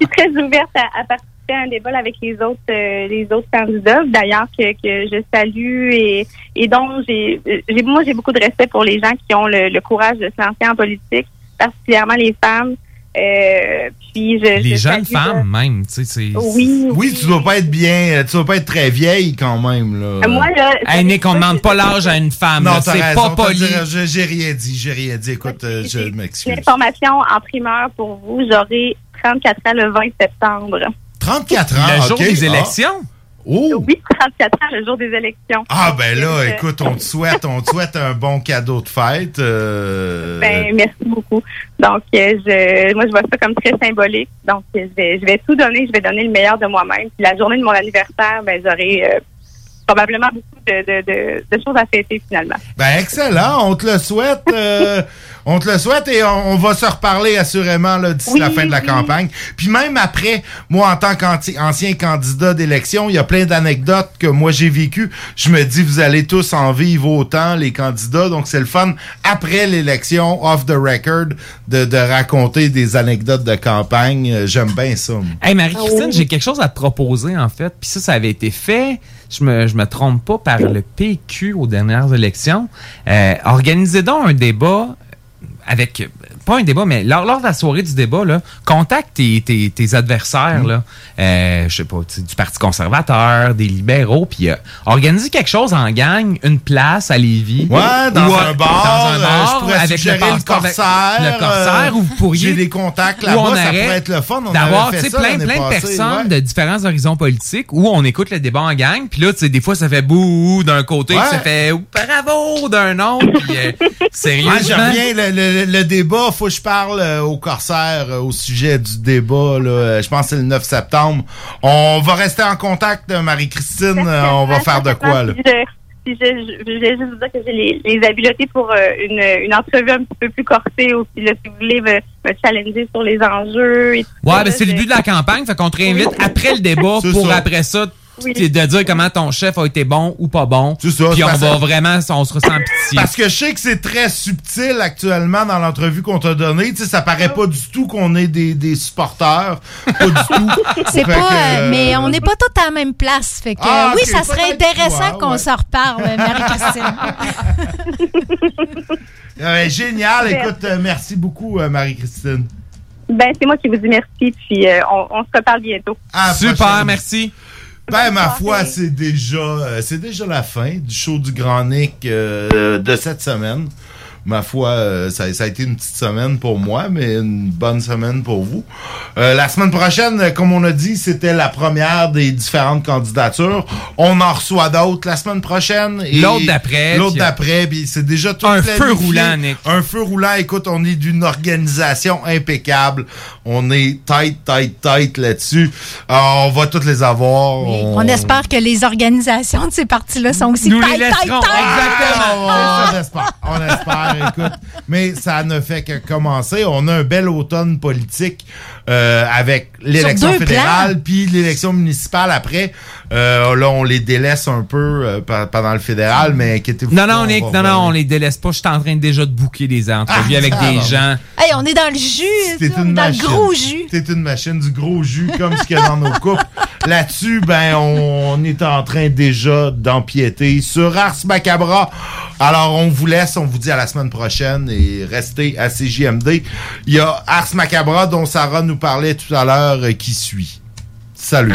je suis très ouverte à, à participer à un débat avec les autres euh, les autres candidats d'ailleurs que, que je salue et, et dont j'ai j'ai- moi j'ai beaucoup de respect pour les gens qui ont le, le courage de se lancer en politique particulièrement les femmes Euh, puis je, Les je jeunes salue, femmes, même, tu sais, c'est... Oui, Oui, tu dois pas être bien, tu dois pas être très vieille quand même, là. Euh, moi, là, Hey, Nick, on demande pas l'âge à une femme, Non, c'est raison, pas poli. J'ai rien dit, j'ai rien dit. Écoute, euh, je m'excuse. L'information en primeur pour vous, j'aurai 34 ans le 20 septembre. 34 ans, Le jour des Ah. élections? Oh! Oui, 34 ans le jour des élections. Ah, ben là, Euh, écoute, on te souhaite, on te souhaite un bon cadeau de fête. euh, Ben, merci beaucoup. Donc, euh, je, moi, je vois ça comme très symbolique. Donc, je vais, je vais tout donner. Je vais donner le meilleur de moi-même. Puis la journée de mon anniversaire, ben, j'aurai euh, probablement beaucoup de, de, de, de choses à fêter finalement. Ben, excellent, on te le souhaite. euh, on te le souhaite et on, on va se reparler assurément là, d'ici Oui, la fin de la oui. campagne. Puis même après, moi, en tant qu'ancien candidat d'élection, il y a plein d'anecdotes que moi j'ai vécues. Je me dis, vous allez tous en vivre autant, les candidats. Donc, c'est le fun, après l'élection, off the record, de, de raconter des anecdotes de campagne. Euh, J'aime bien ça. Hey Marie-Christine, j'ai quelque chose à te proposer en fait. Puis ça, ça avait été fait, je me, je me trompe pas, par le PQ aux dernières élections. Euh, organisez donc un débat avec, pas un débat, mais lors, lors de la soirée du débat, là, contacte tes, tes, tes adversaires, Mm. là, euh, je sais pas, tu sais, du Parti conservateur, des libéraux, puis euh, organisez quelque chose en gang, une place à Lévis. Ouais, dans Ou, un euh, bar, dans un euh, bar, je pourrais avec le passeport- corsaire, Le corsaire, euh, où vous pourriez. j'ai des contacts là-bas, ça pourrait être le fun, D'avoir, tu sais, plein, plein de personnes ouais. de différents horizons politiques où on écoute le débat en gang, puis là, tu sais, des fois, ça fait bouh d'un côté, Ouais. ça fait bravo d'un autre, puis euh, sérieusement. Ouais, je reviens, le, le- le débat, faut que je parle euh, au corsaire euh, au sujet du débat. Là, Euh, je pense que c'est le 9 septembre. On va rester en contact, euh, Marie-Christine. Euh, on va faire de quoi, là? Je, je, je, voulais juste vous dire que j'ai les, les habiletés pour euh, une, une entrevue un petit peu plus corsée aussi. Là, si vous voulez me, me challenger sur les enjeux. Et tout Ouais, ça, ben c'est le début de la campagne, fait qu'on te réinvite après le débat pour ça. après ça Oui. t- de dire comment ton chef a été bon ou pas bon. C'est ça, Puis c'est on parce- va vraiment, on se ressent pitié. Parce que je sais que c'est très subtil actuellement dans l'entrevue qu'on t'a donnée. Tu sais, ça paraît pas du tout qu'on est des, des supporters. Pas du tout. C'est pas, que, euh, euh, mais on n'est pas tous à la même place. Fait que, Ah, oui, ça serait intéressant qu'on ouais. se reparle, euh, Marie-Christine. euh, génial. Écoute, euh, merci beaucoup, euh, Marie-Christine. Ben, c'est moi qui vous dis merci. Puis euh, on, on se reparle bientôt. À Super, prochaine. merci. Ben, ma foi, c'est déjà, euh, c'est déjà la fin du show du Grand Nick euh, de cette semaine. Ma foi, euh, ça, ça a été une petite semaine pour moi, mais une bonne semaine pour vous. Euh, la semaine prochaine, comme on a dit, c'était la première des différentes candidatures. On en reçoit d'autres la semaine prochaine. et L'autre d'après, L'autre d'après, puis c'est déjà tout Un feu roulant, Nick. Un feu roulant. Écoute, on est d'une organisation impeccable. On est tight, tight, tight là-dessus. Euh, on va toutes les avoir. On espère que les organisations de ces partis-là sont aussi Nous les tight, tight, laisserons. tight. Exactement. Ah, on espère, on espère, écoute. Mais ça ne fait que commencer. On a un bel automne politique euh, avec l'élection fédérale puis l'élection municipale après. Euh, là, on les délaisse un peu euh, pendant le fédéral, mais inquiétez-vous Non, pas, non, on non, on les délaisse pas. Je suis en train déjà de booker des entrevues Ah, avec des gens. Hey, on est dans le jus, T'es ça, une dans machine. le gros jus. T'es une machine du gros jus comme ce qu'il y a dans nos coupes. là-dessus, ben, on est en train déjà d'empiéter sur Ars Macabra. Alors, on vous laisse, on vous dit à la semaine prochaine et restez à CJMD. Il y a Ars Macabra dont Sarah nous parlait tout à l'heure euh, qui suit. Salut.